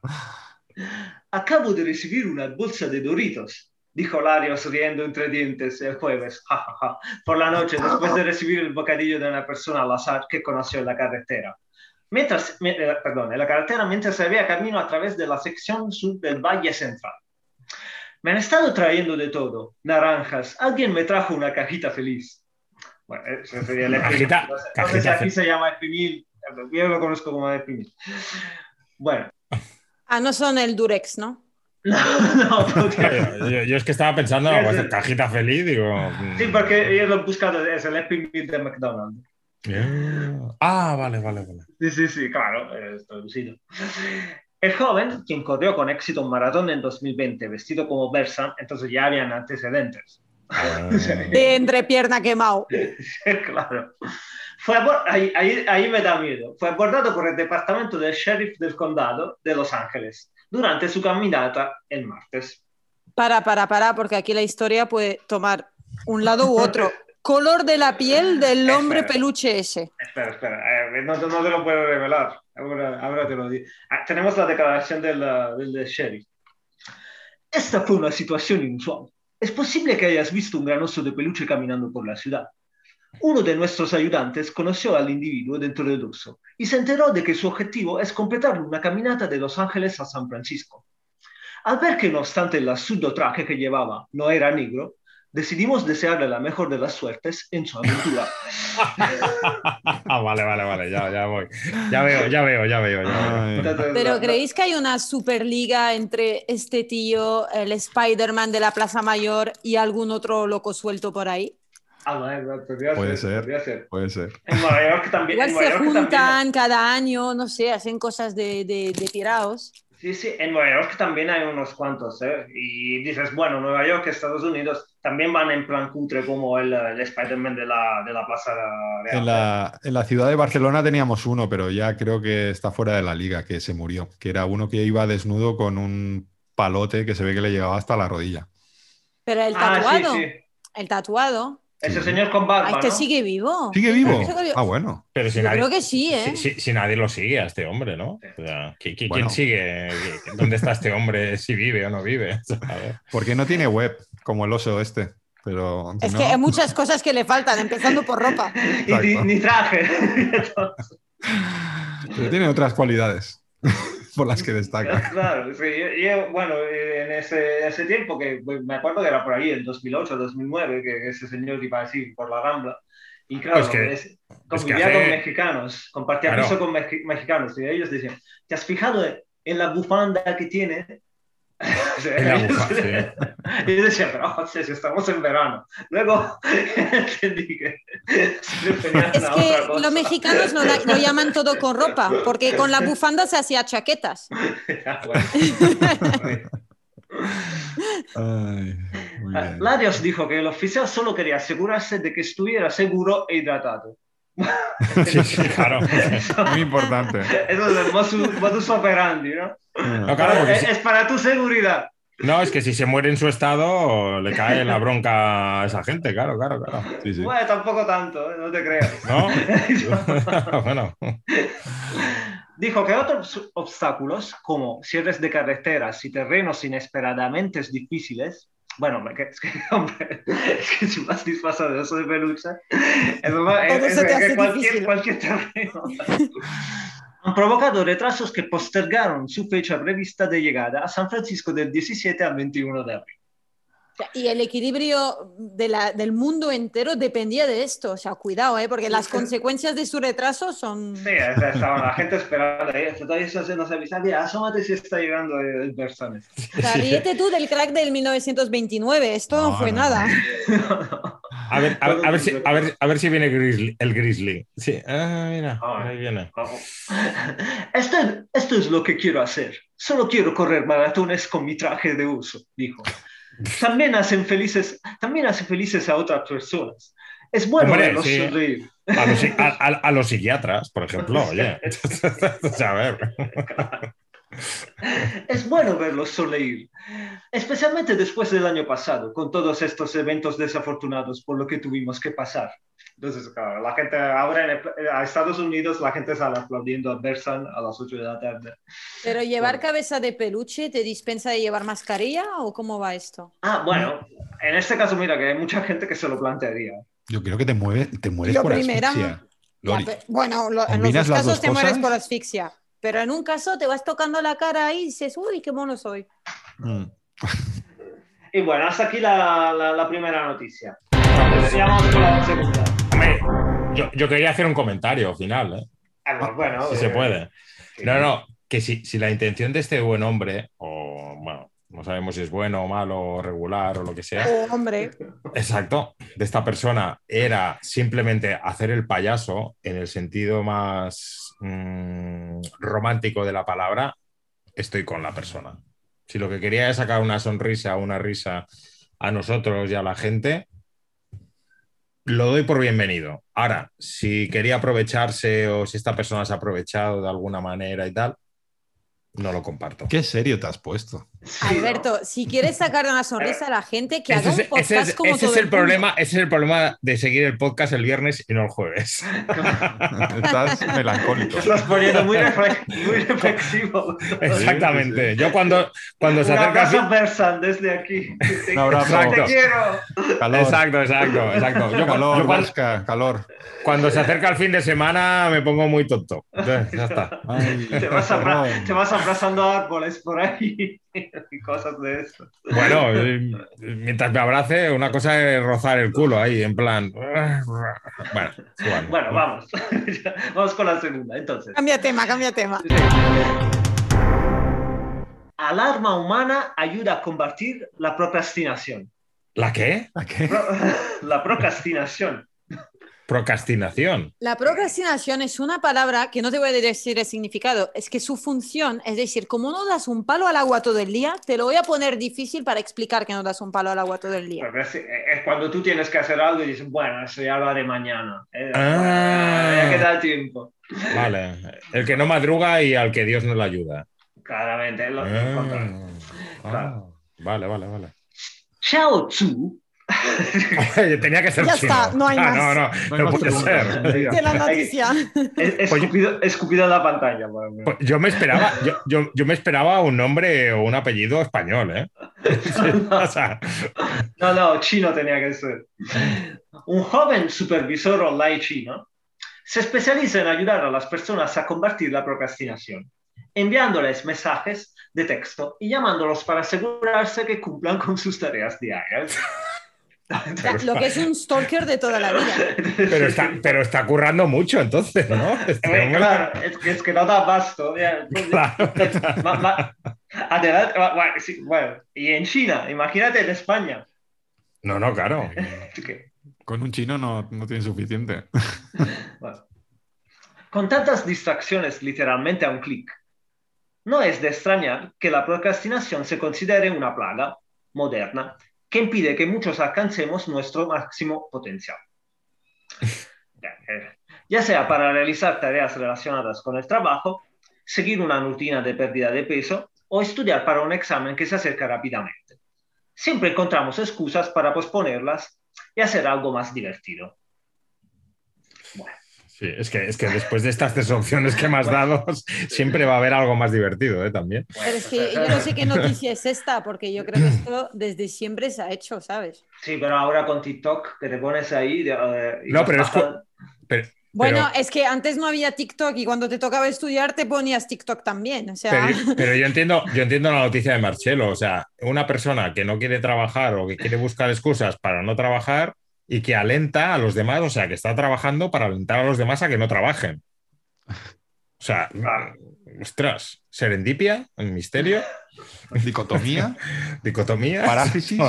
Acabo de recibir una bolsa de Doritos, dijo Larios riendo entre dientes el jueves, ja, ja, ja, por la noche, después de recibir el bocadillo de una persona al azar que conoció en la carretera. Mientras, mi- eh, perdón, en la carretera mientras se veía camino a través de la sección sur del Valle Central. Me han estado trayendo de todo, naranjas, alguien me trajo una cajita feliz. Bueno, eso sería el Cajita- No sé, no sé si cajita aquí se llama Epimil, yo lo conozco como Epimil. Bueno, Ah, no son el Durex, ¿no? no, no, porque- Yo, yo es que estaba pensando, pues, cajita feliz, digo. Sí, porque yo lo he buscado, es el Epic Meal de McDonald's. mm. Ah, vale, vale, vale. Sí, sí, sí, claro, es traducido. El joven, quien corrió con éxito un maratón en 2020 vestido como Bersan, entonces ya habían antecedentes. Ah. De entrepierna quemado. claro. Fue ahí, ahí- ahí me da miedo. Fue abordado por el departamento del sheriff del condado de Los Ángeles durante su caminata el martes. Para, para, para, porque aquí la historia puede tomar un lado u otro. Color de la piel del hombre Espera. peluche ese. Espera, espera, eh, no, te- no te lo puedo revelar. Ahora, ahora te lo digo. Ah, tenemos la declaración del, del sheriff. Esta fue una situación inusual. Es posible que hayas visto un gran oso de peluche caminando por la ciudad. Uno de nuestros ayudantes conoció al individuo dentro del oso y se enteró de que su objetivo es completar una caminata de Los Ángeles a San Francisco. Al ver que no obstante el absurdo traje que llevaba no era negro, decidimos desearle la mejor de las suertes en su aventura. Ah, vale, vale, vale, ya, ya voy. Ya veo, ya veo, ya veo. ya veo. Pero ¿creéis que hay una superliga entre este tío, el Spider-Man de la Plaza Mayor y algún otro loco suelto por ahí? Ah, bueno, podría Puede ser, ser. podría ser. puede ser. En Nueva York también. Igual en se también- juntan cada año, no sé, hacen cosas de, de, de tirados. Sí, sí, en Nueva York también hay unos cuantos, ¿eh? Y dices, bueno, Nueva York, Estados Unidos, también van en plan cutre como el, el Spider-Man de la, de la Plaza Real. En la, en la ciudad de Barcelona teníamos uno, pero ya creo que está fuera de la liga, que se murió. Que era uno que iba desnudo con un palote que se ve que le llegaba hasta la rodilla. Pero el Ah, sí, tatuado, sí. el tatuado, Ese señor con barba, ay, que ¿no? sigue vivo. ¿Sigue vivo? Ah, bueno. Pero si Yo nadie, creo que sí, ¿eh? si, si- si nadie lo sigue a este hombre, ¿no? O sea, ¿qui- qui- Bueno. ¿Quién sigue? ¿Dónde está este hombre? Si vive o no vive. O sea, a ver. Porque no tiene web, como el oso este. Pero si Es no- que hay muchas cosas que le faltan, empezando por ropa. Y ni, ni traje. pero tiene otras cualidades por las que destaca. claro, sí. Yo, yo, bueno, en ese, ese tiempo, que pues, me acuerdo que era por ahí, en 2008, 2009, que, que ese señor iba así por la Rambla. Y claro, Pues que- es- pues que convivía hace- con mexicanos, compartía Claro. piso con mex- mexicanos. Y ellos decían, ¿te has fijado en la bufanda que tiene? Y yo decía, pero si estamos en verano. Luego entendí que se referían Es a que otra cosa. los mexicanos lo, lo llaman todo con ropa, porque con la bufanda se hacía chaquetas. Ah, bueno. Ay, muy Ah. Larios dijo que el oficial solo quería asegurarse de que estuviera seguro e hidratado. Sí, sí, claro. Muy importante. Eso es el modus, modus operandi, ¿no? No, claro, porque es, si- es para tu seguridad. no, es que si se muere en su estado, le cae la bronca a esa gente, claro, claro, claro. Sí, sí. Bueno, tampoco tanto, ¿eh? no te creas. ¿No? bueno, Dijo que otros obstáculos, como cierres de carreteras y terrenos inesperadamente difíciles, bueno, es que, es que, hombre, es que si vas disfrazado de oso de peluche, es- te es que hace cualquier, cualquier terreno. Han provocado retrasos que postergaron su fecha prevista de llegada a San Francisco del 17 al 21 de abril. Y el equilibrio de la- del mundo entero dependía de esto. O sea, cuidado, ¿eh? porque las consecuencias de su retraso son... Sí, estaba la gente esperando ahí, todavía se nos avisa, "Oye, asómate si está llegando el, personas. O sea, ríete tú del crack del 1929, esto no, No, fue no, nada. a ver, a, a ver si, a, ver, a ver si viene Grizzly- el Grizzly. Sí, ah, mira, Ah. ahí viene. Esto, esto es lo que quiero hacer. Solo quiero correr maratones con mi traje de uso, dijo. También hacen felices, también hacen felices a otras personas. Es bueno Hombre, verlos sí. sonreír. A los, a, a- los psiquiatras, por ejemplo, oye. A ver. Es bueno verlos sonreír, especialmente después del año pasado, con todos estos eventos desafortunados por lo que tuvimos que pasar. Entonces, claro, la gente ahora en el- a Estados Unidos, la gente sale aplaudiendo a Bersan a las 8 de la tarde. Pero llevar Bueno. cabeza de peluche te dispensa de llevar mascarilla o cómo va esto? Ah, bueno, en este caso, mira que hay mucha gente que se lo plantearía. Yo creo que te, mueve, te mueres Lo por primera- asfixia. Ya, Lori. pe- bueno, lo- en los ¿Combinas dos casos dos te mueres por asfixia. Pero en un caso te vas tocando la cara y dices, uy, qué mono soy. Mm. Y bueno, hasta aquí la, la, la primera noticia. Con la segunda. Yo, yo quería hacer un comentario final, ¿eh? Ah, pues bueno, si eh, se puede. sí. No, no, que si, si la intención de este buen hombre, o bueno, no sabemos si es bueno o malo, o regular o lo que sea, Oh, hombre, exacto, de esta persona era simplemente hacer el payaso en el sentido más mm, romántico de la palabra, estoy con la persona. Si lo que quería es sacar una sonrisa, una risa a nosotros y a la gente, lo doy por bienvenido. Ahora, si quería aprovecharse o si esta persona se ha aprovechado de alguna manera y tal, no lo comparto. Qué serio te has puesto. Alberto, si quieres sacar una sonrisa a la gente, que haga Ese un es, ese podcast es- como ese todo es el problema, ese es el problema de seguir el podcast el viernes y no el jueves. Estás melancólico. Estás poniendo muy, refle- muy reflexivo. Exactamente. Yo cuando, cuando se Un acerca el abrazo desde aquí. Un abrazo. te Exacto. quiero. Calor, Exacto, exacto, exacto. Yo, cuando, calor, yo cuando- Vasca, calor. cuando se acerca el fin de semana me pongo muy tonto. Entonces, ya está. Ay, Te vas, te vas abrazando árboles por ahí y cosas de eso. Bueno, eh, mientras me abrace, una cosa es rozar el culo ahí, en plan. Bueno, igual. Bueno, vamos. vamos con la segunda. Entonces, Cambia tema, cambia tema. alarma humana ayuda a combatir la procrastinación. ¿La qué? ¿A qué? La procrastinación. Procrastinación. La procrastinación es una palabra que no te voy a decir el significado, es que su función, es decir, como no das un palo al agua todo el día, te lo voy a poner difícil para explicar que no das un palo al agua todo el día. Es, es cuando tú tienes que hacer algo y dices, bueno, eso ya lo haré mañana. Eh, Ah. bueno, ya queda tiempo. Vale. El que no madruga y al que Dios no le ayuda. Claramente, es lo Ah, contrario. ah, Claro. vale, vale, vale. Xiao Tzu Tenía que ser Ya chino. está, no hay Ah, más. No, no, No no puede ser. De la noticia. He- he Pues escupido, he escupido en la pantalla. Pues Yo me esperaba, yo, yo- yo me esperaba un nombre o un apellido español, ¿eh? O sea, No, no, chino tenía que ser. Un joven supervisor online chino se especializa en ayudar a las personas a combatir la procrastinación, enviándoles mensajes de texto y llamándolos para asegurarse que cumplan con sus tareas diarias. Lo que es un stalker de toda la vida. pero está, pero está currando mucho entonces, ¿no? Este Eh, claro, es que, es que no da basto. Claro. Sí, bueno, y en China, imagínate en España. No, no, claro. Con un chino no, no tiene suficiente. Bueno. Con tantas distracciones literalmente a un clic, no es de extrañar que la procrastinación se considere una plaga moderna que impide que muchos alcancemos nuestro máximo potencial. Ya, eh, Ya sea para realizar tareas relacionadas con el trabajo, seguir una rutina de pérdida de peso o estudiar para un examen que se acerca rápidamente. Siempre encontramos excusas para posponerlas y hacer algo más divertido. Sí, es que, es que después de estas tres opciones que me has dado, siempre va a haber algo más divertido, ¿eh? También. Pero es que yo no sé qué noticia es esta, porque yo creo que esto desde siempre se ha hecho, ¿sabes? Sí, pero ahora con TikTok, que te pones ahí. eh, y No, pero es pasando- Pero, Bueno, pero- es que antes no había TikTok y cuando te tocaba estudiar te ponías TikTok también. O sea, Pero, pero yo entiendo, yo entiendo la noticia de Marcelo. O sea, una persona que no quiere trabajar o que quiere buscar excusas para no trabajar y que alenta a los demás, o sea, que está trabajando para alentar a los demás a que no trabajen. O sea, ostras, serendipia, el misterio, Dicotomía, dicotomía. parálisis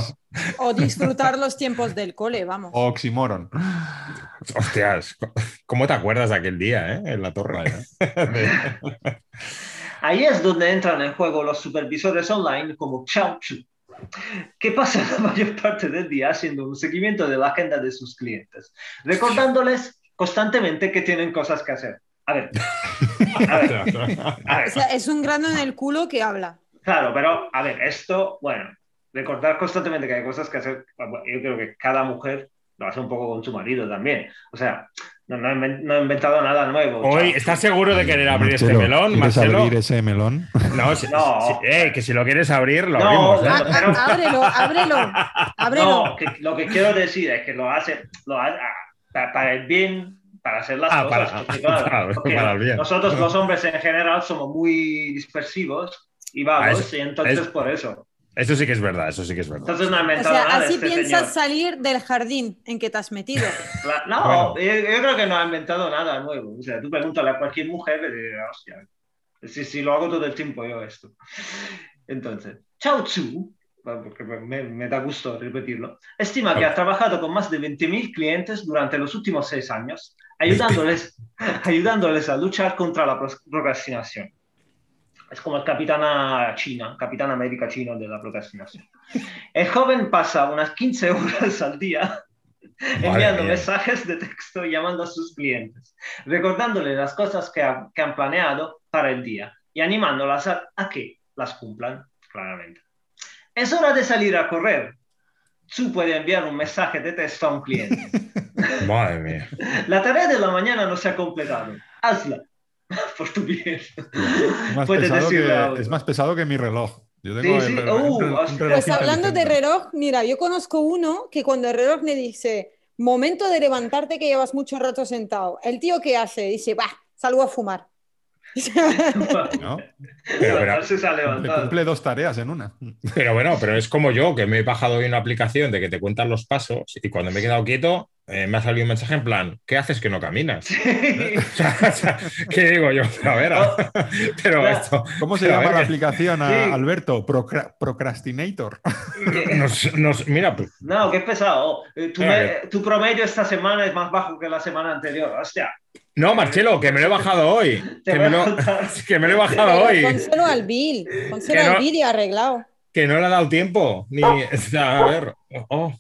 o disfrutar los tiempos del cole, vamos. o oxímoron. Hostias, ¿cómo te acuerdas de aquel día, eh? En la torre. eh? Ahí es donde entran en juego los supervisores online como Chao Chu, que pasan la mayor parte del día haciendo un seguimiento de la agenda de sus clientes, recordándoles constantemente que tienen cosas que hacer. A ver, a ver, a ver. O sea, es un grano en el culo que habla. Claro, pero a ver, esto, bueno, recordar constantemente que hay cosas que hacer, yo creo que cada mujer lo hace un poco con su marido también. O sea, no, no no he inventado nada nuevo. Hoy, Chao. ¿estás seguro de querer abrir este Marcelo, melón, ¿quieres Marcelo? abrir ese melón? No, si- No. si- eh, que si lo quieres abrir, lo No, abrimos. ¿eh? Ah, Pero- ah, ábrelo, ábrelo, ábrelo. No, que lo que quiero decir es que lo hace, lo hace ah, pa- para el bien, para hacer las Ah, cosas. para- porque, para- para. Nosotros los hombres en general somos muy dispersivos y vagos, Ah, eso- y entonces es- por eso. Eso sí que es verdad, eso sí que es verdad. Entonces no O sea, así este piensas señor. salir del jardín en que te has metido. No, Bueno. yo, yo creo que no ha inventado nada nuevo. O sea, tú pregúntale a cualquier mujer dirás, hostia, si, si lo hago todo el tiempo yo esto. Entonces, Chao Tzu, porque me, me da gusto repetirlo, estima que ha trabajado con más de 20.000 clientes durante los últimos seis años, ayudándoles, ayudándoles a luchar contra la pro- procrastinación. Es como el capitán China, capitán América chino de la procrastinación. El joven pasa unas 15 horas al día enviando mensajes de texto y llamando a sus clientes, recordándoles las cosas que, que han planeado para el día y animándolas a, a que las cumplan, claramente. Es hora de salir a correr. Tú puedes enviar un mensaje de texto a un cliente. Madre mía. La tarea de la mañana no se ha completado. Hazla. Por tu bien. Es más, pesado que, es más pesado que mi reloj. Yo tengo Sí, el sí. Uh, reloj- un hostia. reloj Pues hablando de reloj, mira, yo conozco uno que cuando el reloj me dice, momento de levantarte que llevas mucho rato sentado, el tío que hace, dice, va, salgo a fumar. ¿no? Pero, pero- se ha Le levantado. cumple dos tareas en una. Pero bueno, pero es como yo, que me he bajado hoy una aplicación de que te cuentan los pasos y cuando me he quedado quieto, eh, me ha salido un mensaje en plan, ¿qué haces que no caminas? O sea, o sea, ¿Qué digo yo? A ver, Oh. pero Claro. esto... ¿Cómo se pero llama la aplicación, a- Sí. Alberto? Procra- procrastinator. Nos, nos- mira, pues, No, qué pesado. Eh, Tu, Mira me- tu promedio esta semana es más bajo que la semana anterior. Hostia. no, Marcelo, que me lo he bajado hoy. Que me lo, contar. que me lo he bajado Pero hoy. Pónselo al Bill, no- al Bill y arreglado. Que no le ha dado tiempo. Ni, o sea, a ver. oh.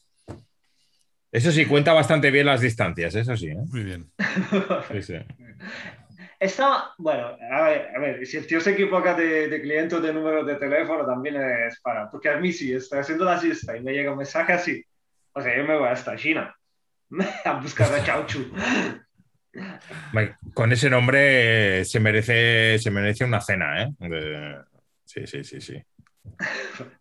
Eso sí, cuenta bastante bien las distancias, eso sí. ¿eh? Muy bien. Sí, sí. Estaba, bueno, a ver, a ver, si el tío se equivoca de, de cliente o de número de teléfono, también es para, porque a mí sí, estoy haciendo la siesta y me llega un mensaje así. O sea, yo me voy hasta China a buscar a Chauchu. Con ese nombre se merece, se merece una cena, ¿eh? De- Sí, sí, sí, sí.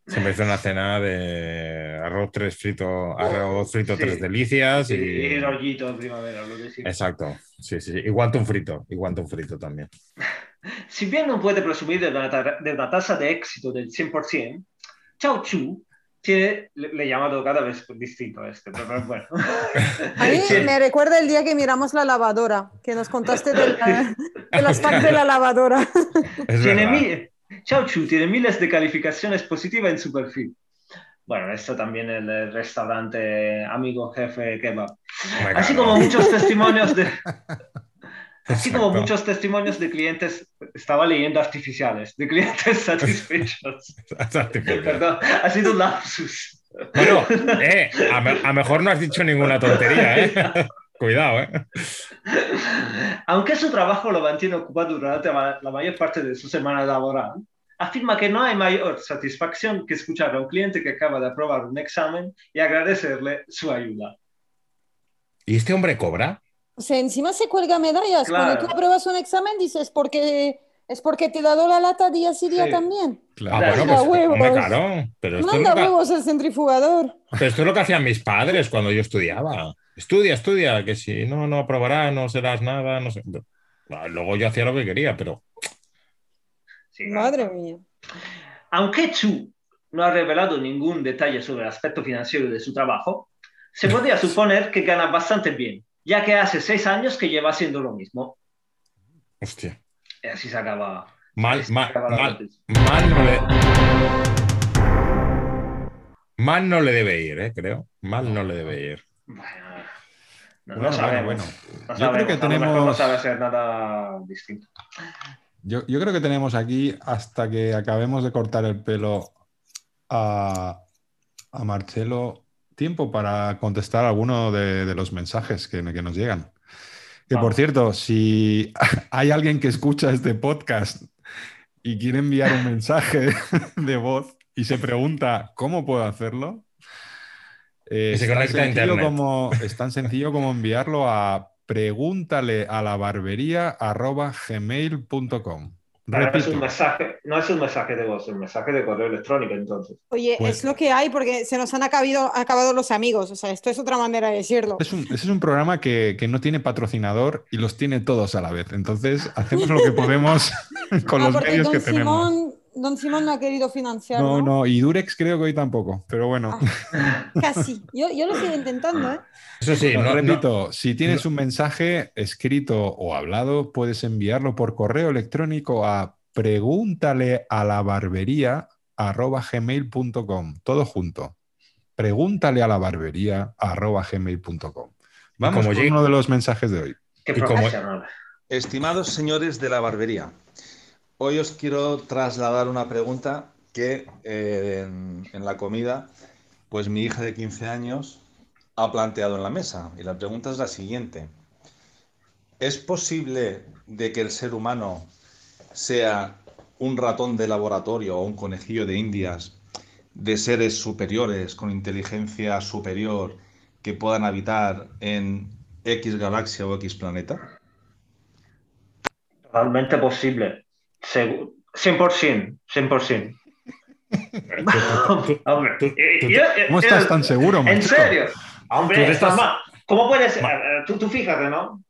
Se merece una cena de arroz tres frito, arroz frito Sí. tres delicias Y, y... y rollito de primavera, lo que sí. Exacto, sí, sí. Y guantón frito, y guantón frito también. Si bien no puede presumir de una, ta- de una tasa de éxito del 100%, Chauchu tiene, le, le he llamado cada vez distinto a este, pero, pero bueno. A mí Sí. me recuerda el día que miramos la lavadora, que nos contaste de, la- de las packs de la lavadora. Es Chauchu tiene miles de calificaciones positivas en su perfil. Bueno, esto también el, restaurante amigo jefe kebab. Me Así como muchos testimonios de, así como muchos testimonios de clientes, estaba leyendo artificiales, de clientes satisfechos. Perdón, ha sido un lapsus. Bueno, eh, a, me- a mejor no has dicho ninguna tontería, ¿eh? Cuidado, ¿eh? Aunque su trabajo lo mantiene ocupado durante la mayor parte de su semana laboral, afirma que no hay mayor satisfacción que escuchar a un cliente que acaba de aprobar un examen y agradecerle su ayuda. ¿Y este hombre cobra? O sea, encima se cuelga medallas. Claro. Cuando tú apruebas un examen dices, porque es porque te he dado la lata día sí día Sí. también. Ah, Claro. bueno, Manda pues huevos. hombre, claro. Pero esto, es Manda lo que, huevos el centrifugador. pero esto es lo que hacían mis padres cuando yo estudiaba. Estudia, estudia, que si no, no aprobarás, no serás nada, no sé. Luego yo hacía lo que quería, pero Sí, Madre mía. Aunque Chu no ha revelado ningún detalle sobre el aspecto financiero de su trabajo, se podría suponer que gana bastante bien, ya que hace seis años que lleva haciendo lo mismo. hostia. Y así se acaba. Mal, se mal, acaba mal, mal no le. Mal no le debe ir, eh, creo. Mal no le debe ir. Bueno, no, no Bueno, sabemos. bueno, No Yo sabemos, creo que no tenemos- sabe nada distinto. Yo, yo creo que tenemos aquí hasta que acabemos de cortar el pelo a, a Marcelo tiempo para contestar alguno de, de los mensajes que, que nos llegan. Que por cierto, si hay alguien que escucha este podcast y quiere enviar un mensaje de voz y se pregunta cómo puedo hacerlo, eh, se es, tan conecta a sencillo internet. como, es tan sencillo como enviarlo a pregúntale a la barbería arroba gmail.com. No es un mensaje, no es un mensaje de voz, es un mensaje de correo electrónico, entonces. Oye, Pues- es lo que hay porque se nos han acabado, acabado los amigos. O sea, esto es otra manera de decirlo. es un, ese es un programa que, que no tiene patrocinador y los tiene todos a la vez. Entonces, hacemos lo que podemos con Ah, los medios que tenemos. Don Simón no ha querido financiar. No, No, no, y Durex creo que hoy tampoco, pero bueno. Casi. Yo, yo lo sigo intentando, ¿eh? Eso sí, no, no- repito, si tienes un mensaje escrito o hablado, puedes enviarlo por correo electrónico a pregúntale a la barbería arroba gmail.com, todo junto. Pregúntale a la barbería arroba gmail.com. Vamos como con uno de los mensajes de hoy. Qué Y como-. Estimados señores de la barbería, hoy os quiero trasladar una pregunta que eh, en, la comida, pues mi hija de 15 años ha planteado en la mesa. Y la pregunta es la siguiente. ¿Es posible de que el ser humano sea un ratón de laboratorio o un conejillo de indias de seres superiores con inteligencia superior que puedan habitar en X galaxia o X planeta? Totalmente posible. Segu- 100%, 100%. Hombre, tú- y- tú- y- y- ¿Cómo estás tan seguro, ¿En serio? Hombre, estás- ¿cómo puedes? Ma- eh, tú, fíjate, ¿no?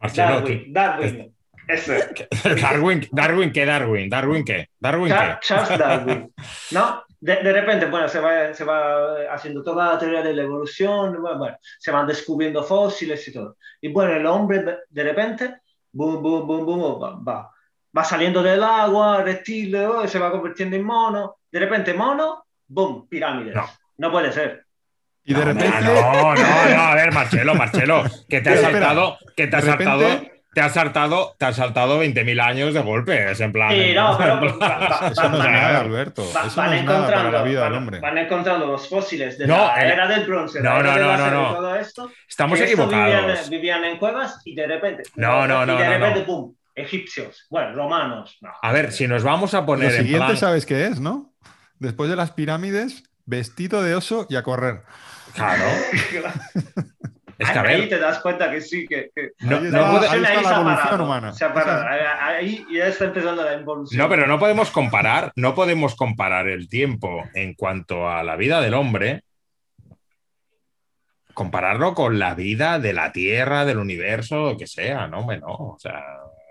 Marcelo, Darwin, Darwin. Darwin, Darwin, ¿qué Darwin? ¿Darwin qué? ¿Darwin Char- qué? Charles Darwin. ¿No? De, de repente, bueno, se va, se va haciendo toda la teoría de la evolución, bueno, bueno, se van descubriendo fósiles y todo. Y bueno, el hombre de, de repente, boom, boom, boom, boom, va, va, va saliendo del agua, reptil, oh, se va convirtiendo en mono. De repente, mono, boom, pirámides. No. No puede ser. Y de No, repente, No, no, no, a ver, Marcelo, Marcelo, que te has Espera, saltado, que te has repente- saltado, te has saltado, te has saltado 20.000 años de golpe, es en plan. Sí, no, pero plan- va- eso no es va- nada, Alberto. Va- Eso van, no es nada para encontrando, la vida van, del hombre. van encontrando los fósiles de No, la el- era del bronce, No, no, no, no, no. todo esto. Estamos equivocados. Vivían, vivían en cuevas y de repente. No, no, no, Y de no, repente, no. pum, egipcios. Bueno, romanos. No. A ver, si nos vamos a Lo poner en siguiente, plan. ¿sabes qué es, no? Después de las pirámides, vestido de oso y a correr. Claro, es que a ahí te das cuenta que sí, que. que no, Ahí no puede- ahí está la evolución humana. Ahí ya está empezando la evolución. no, pero no podemos comparar, no podemos comparar el tiempo en cuanto a la vida del hombre, compararlo con la vida de la Tierra, del universo, lo que sea, no, hombre, no. O sea,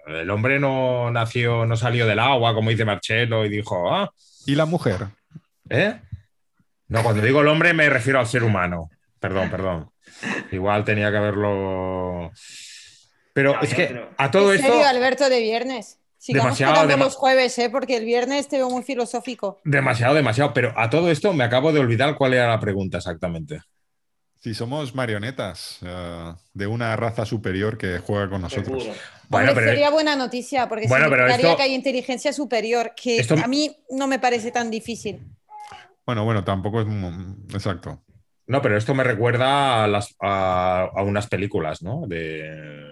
el hombre no nació, no salió del agua, como dice Marcelo, y dijo, ah, ¿Y la mujer? ¿eh? No, cuando digo el hombre me refiero al ser humano. Perdón, perdón. Igual tenía que haberlo. Pero es que a todo ¿En esto. serio, Alberto, de viernes? Sigamos Demasiado, los jueves, ¿eh? Porque el viernes te veo muy filosófico. Demasiado, demasiado. Pero a todo esto me acabo de olvidar cuál era la pregunta exactamente. Si somos marionetas eh, de una raza superior que juega con nosotros. Seguro. Bueno, Hombre, pero sería buena noticia, porque Bueno, pero significaría esto- que hay inteligencia superior, que Esto- a mí no me parece tan difícil. Bueno, bueno, tampoco es exacto. no, pero esto me recuerda a, las, a, a unas películas, ¿no? De.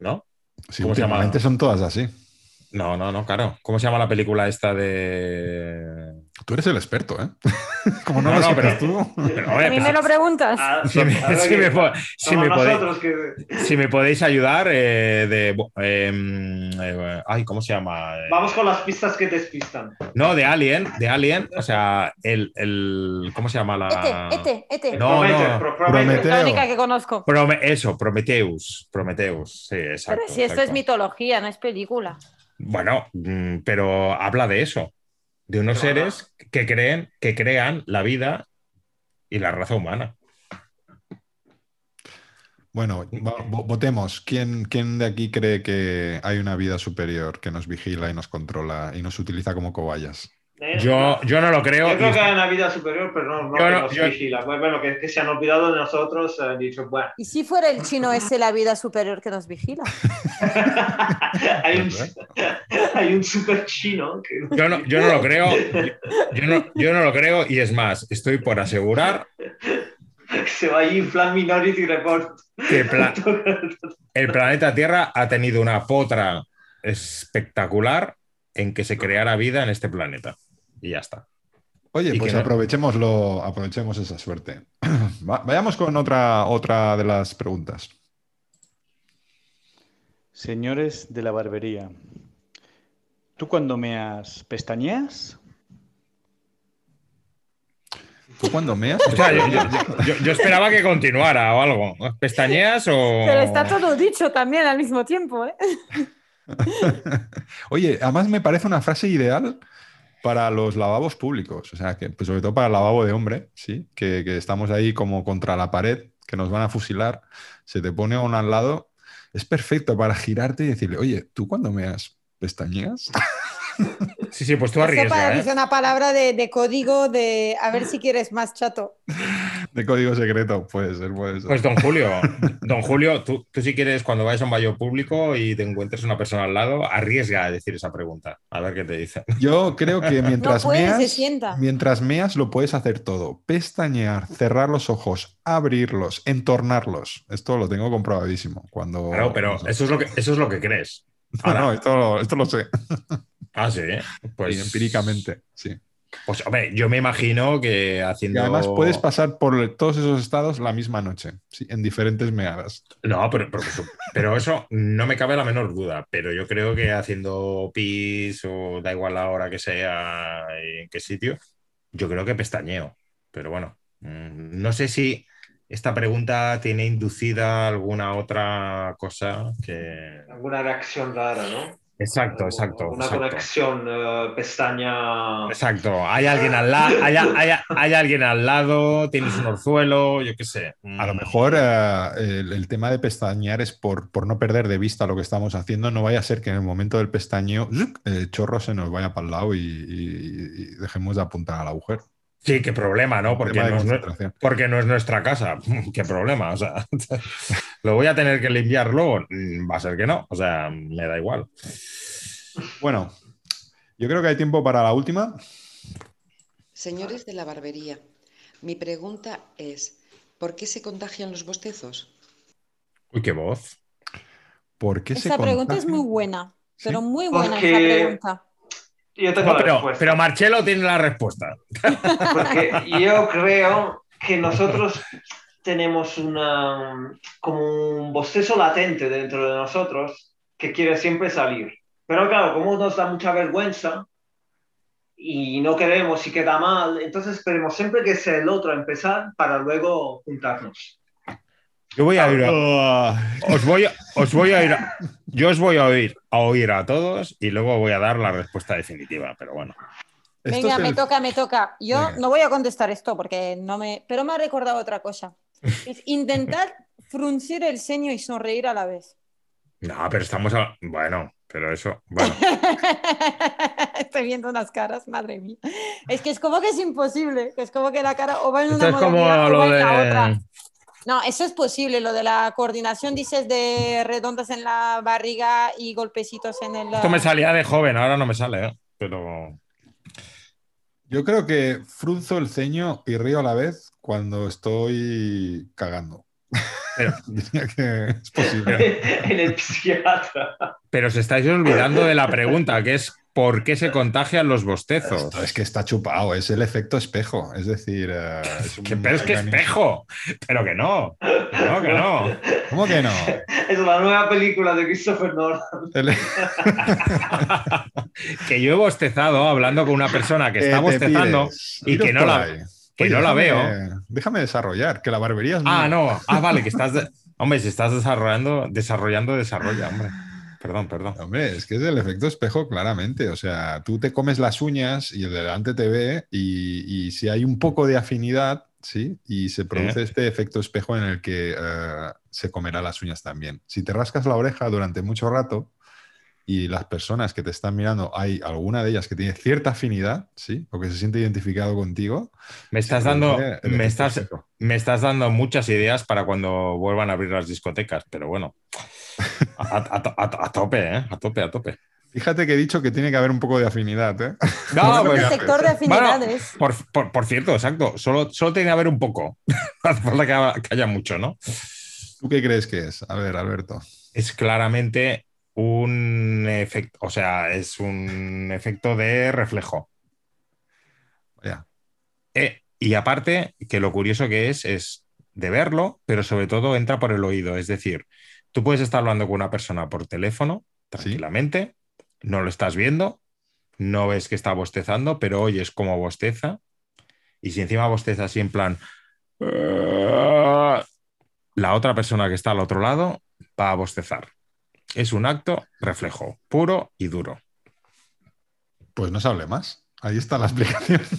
¿No? Sí, ¿Cómo se llama? últimamente son todas así. No, no, no, claro. ¿Cómo se llama la película esta de. Tú eres el experto, ¿eh? Como no, No, lo no, pero- tú. Pero, A mí me lo preguntas. Ah, si me, si si podéis, nosotros que. si me podéis ayudar eh, de. em, eh, ay, ¿cómo se llama? Eh, Vamos con las pistas que despistan. No, de Alien, de Alien, o sea, el, el ¿cómo se llama la? Este, este, este. No, Prometheus, no. Prometeo. La única que conozco. Prome- eso, Prometheus, Prometheus, sí, exacto. Pero si esto es mitología, no es película. Bueno, mm, pero habla de eso, de unos seres que creen, que crean la vida y la raza humana. Bueno, vo- votemos. ¿Quién, ¿Quién de aquí cree que hay una vida superior que nos vigila y nos controla y nos utiliza como cobayas? Eh, Yo, yo no lo creo. Yo creo y- que hay una vida superior, pero no, no Yo que no- nos yo- vigila. Bueno, que, que se han olvidado de nosotros, han dicho, bueno, ¿Y si fuera el chino ese la vida superior que nos vigila? hay, un, hay un super chino que... Yo no, yo no lo creo. Yo no, yo no lo creo y es más, estoy por asegurar se va en plan Minority Report. que pla- el planeta Tierra ha tenido una potra espectacular en que se creara vida en este planeta. Y ya está. Oye, Y pues que aprovechémoslo, aprovechemos esa suerte. Va- vayamos con otra, otra de las preguntas. Señores de la barbería, ¿tú cuando meas pestañeas? ¿Tú cuando meas? O sea, yo, yo- yo- yo esperaba que continuara o algo. ¿Pestañeas o.? Pero está todo dicho también al mismo tiempo, ¿eh? Oye, además me parece una frase ideal para los lavabos públicos. O sea, que pues, sobre todo para el lavabo de hombre, ¿sí? Que, que estamos ahí como contra la pared, que nos van a fusilar, se te pone uno al lado. Es perfecto para girarte y decirle, oye, ¿tú cuando meas pestañeas? Sí, sí, pues tú Esto arriesga, parece ¿eh? una palabra de, de código de a ver si quieres más chato. De código secreto, puede ser, puede ser. Pues don Julio, don Julio, tú, tú si quieres cuando vayas a un baño público y te encuentres una persona al lado, arriesga a decir esa pregunta, a ver qué te dicen. Yo creo que mientras No puede, se meas, sienta. mientras meas lo puedes hacer todo. Pestañear, cerrar los ojos, abrirlos, entornarlos. Esto lo tengo comprobadísimo. Cuando Claro, pero eso es lo que, eso es lo que crees. No, Ahora- no, esto, esto lo sé. Ah, sí, pues empíricamente, sí. Pues hombre, yo me imagino que Y haciendo. además puedes pasar por todos esos estados la misma noche, sí, en diferentes meadas. No, pero, pero, pero eso no me cabe la menor duda. Pero yo creo que haciendo pis o da igual la hora que sea y en qué sitio, yo creo que pestañeo. Pero bueno, mm, no sé si esta pregunta tiene inducida alguna otra cosa que. Alguna reacción rara, ¿no? Exacto, exacto. Una exacto. conexión eh, pestaña. Exacto. Hay alguien al lado, hay, hay- hay alguien al lado, tienes un orzuelo, yo qué sé. A lo mejor eh, el, el tema de pestañear es por, por no perder de vista lo que estamos haciendo. No vaya a ser que en el momento del pestañeo el chorro se nos vaya para el lado y, y- y dejemos de apuntar al agujero. Sí, qué problema, ¿no? Porque no, es, nue- concentración. porque no es nuestra casa. Qué problema. O sea, lo voy a tener que limpiar luego. Mm, Va a ser que no. O sea, me da igual. Bueno, yo creo que hay tiempo para la última. Señores de la barbería, mi pregunta es, ¿por qué se contagian los bostezos? Uy, qué voz. ¿Por qué se Esta pregunta es muy buena, pero Sí. muy buena Porque- esa pregunta. Yo tengo No, la pero, respuesta. pero Marcelo tiene la respuesta. Porque yo creo que nosotros tenemos una, como un bostezo latente dentro de nosotros que quiere siempre salir. Pero claro, como nos da mucha vergüenza y no queremos y queda mal, entonces queremos siempre que sea el otro a empezar para luego juntarnos. Yo voy a ir a- Ah, os voy, a- os voy a ir a- yo os voy a oír a oír a todos y luego voy a dar la respuesta definitiva. Pero bueno. Venga, es me toca, me toca. Yo Venga. no voy a contestar esto porque no me. Pero me ha recordado otra cosa. Es intentar fruncir el ceño y sonreír a la vez. No, pero estamos a- bueno, pero eso, bueno. Estoy viendo unas caras, madre mía. Es que es como que es imposible. Es como que la cara o va en Esto una es como modalidad o lo va en la de otra. No, eso es posible. Lo de la coordinación, dices, de redondas en la barriga y golpecitos en el. Esto me salía de joven, ahora no me sale, ¿eh? pero Yo creo que frunzo el ceño y río a la vez cuando estoy cagando. Pero- Diría que es posible. en el psiquiatra. Pero os estáis olvidando de la pregunta, que es ¿por qué se contagian los bostezos? Esto es que está chupado, es el efecto espejo. Es decir, eh, es un Que- pero es que espejo, pero que no, que no, que no. ¿Cómo que no? Es la nueva película de Christopher Nolan. El- Que yo he bostezado hablando con una persona que está Eh, te bostezando y que no la- ahí. Que Oye, no la veo. Déjame desarrollar, que la barbería es Ah, mía. no. Ah, vale, que estás. de- Hombre, si estás desarrollando, desarrollando, desarrolla, hombre. Perdón, perdón. Hombre, es que es el efecto espejo claramente. O sea, tú te comes las uñas y el de delante te ve y, y si hay un poco de afinidad, ¿sí? Y se produce este efecto espejo en el que eh, se comerá las uñas también. Si te rascas la oreja durante mucho rato y las personas que te están mirando, hay alguna de ellas que tiene cierta afinidad, ¿sí? O que se siente identificado contigo. Me estás dando, el me efecto estás, me estás dando muchas ideas para cuando vuelvan a abrir las discotecas, pero bueno. A, a- a- a tope, ¿eh? A tope, a tope. Fíjate que he dicho que tiene que haber un poco de afinidad, ¿eh? No, el pues, sector de afinidades. por, por- por cierto, exacto. Solo, solo tiene que haber un poco. No hace falta que haya mucho, ¿no? ¿Tú qué crees que es? A ver, Alberto. Es claramente un efecto, o sea, es un efecto de reflejo. Eh, y aparte, que lo curioso que es, es de verlo, pero sobre todo entra por el oído. Es decir, tú puedes estar hablando con una persona por teléfono tranquilamente, no lo estás viendo, no ves que está bostezando, pero oyes cómo bosteza. Y si encima bosteza así en plan, la otra persona que está al otro lado va a bostezar. Es un acto reflejo, puro y duro. Pues no se hable más. Ahí está la explicación.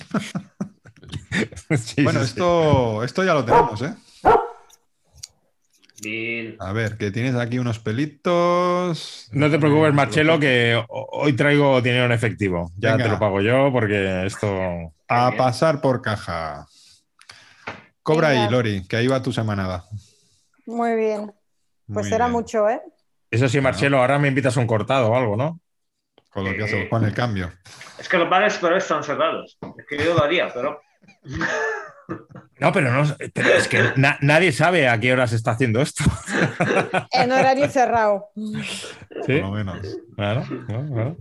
Sí, bueno, sí, sí. esto, esto ya lo tenemos, ¿eh? Bien. A ver, que tienes aquí unos pelitos. No te preocupes, Marcelo, que ho- hoy traigo dinero en efectivo. Ya Venga. te lo pago yo porque esto. A pasar por caja. Cobra ahí. Lori, que ahí va tu semanada. Muy bien. Pues Muy será bien. mucho, ¿eh? Eso sí, Marcelo, ahora me invitas a un cortado o algo, ¿no? Con lo que Eh. hace, con el cambio. Es que los bares pero están cerrados. Es que yo lo haría, pero. No, pero no, pero es que na- nadie sabe a qué hora se está haciendo esto. En horario cerrado. Por Sí, lo menos. claro, claro, claro.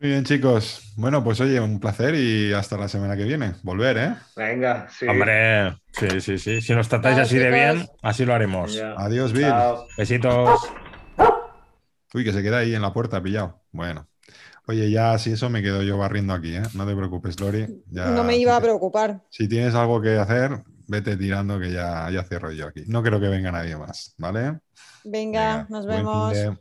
Muy bien, chicos. Bueno, pues oye, un placer y hasta la semana que viene. Volver, ¿eh? Venga, sí. Hombre, sí, sí, sí. Si nos tratáis así de bien, así lo haremos. Ya. Adiós, Bill. Chao. Besitos. Uy, que se queda ahí en la puerta pillado. Bueno. Oye, ya si eso me quedo yo barriendo aquí, ¿eh? No te preocupes, Lori. Ya, No me iba a preocupar. Si tienes algo que hacer, vete tirando que ya, ya cierro yo aquí. No creo que venga nadie más, ¿vale? Venga, nos buen fin vemos.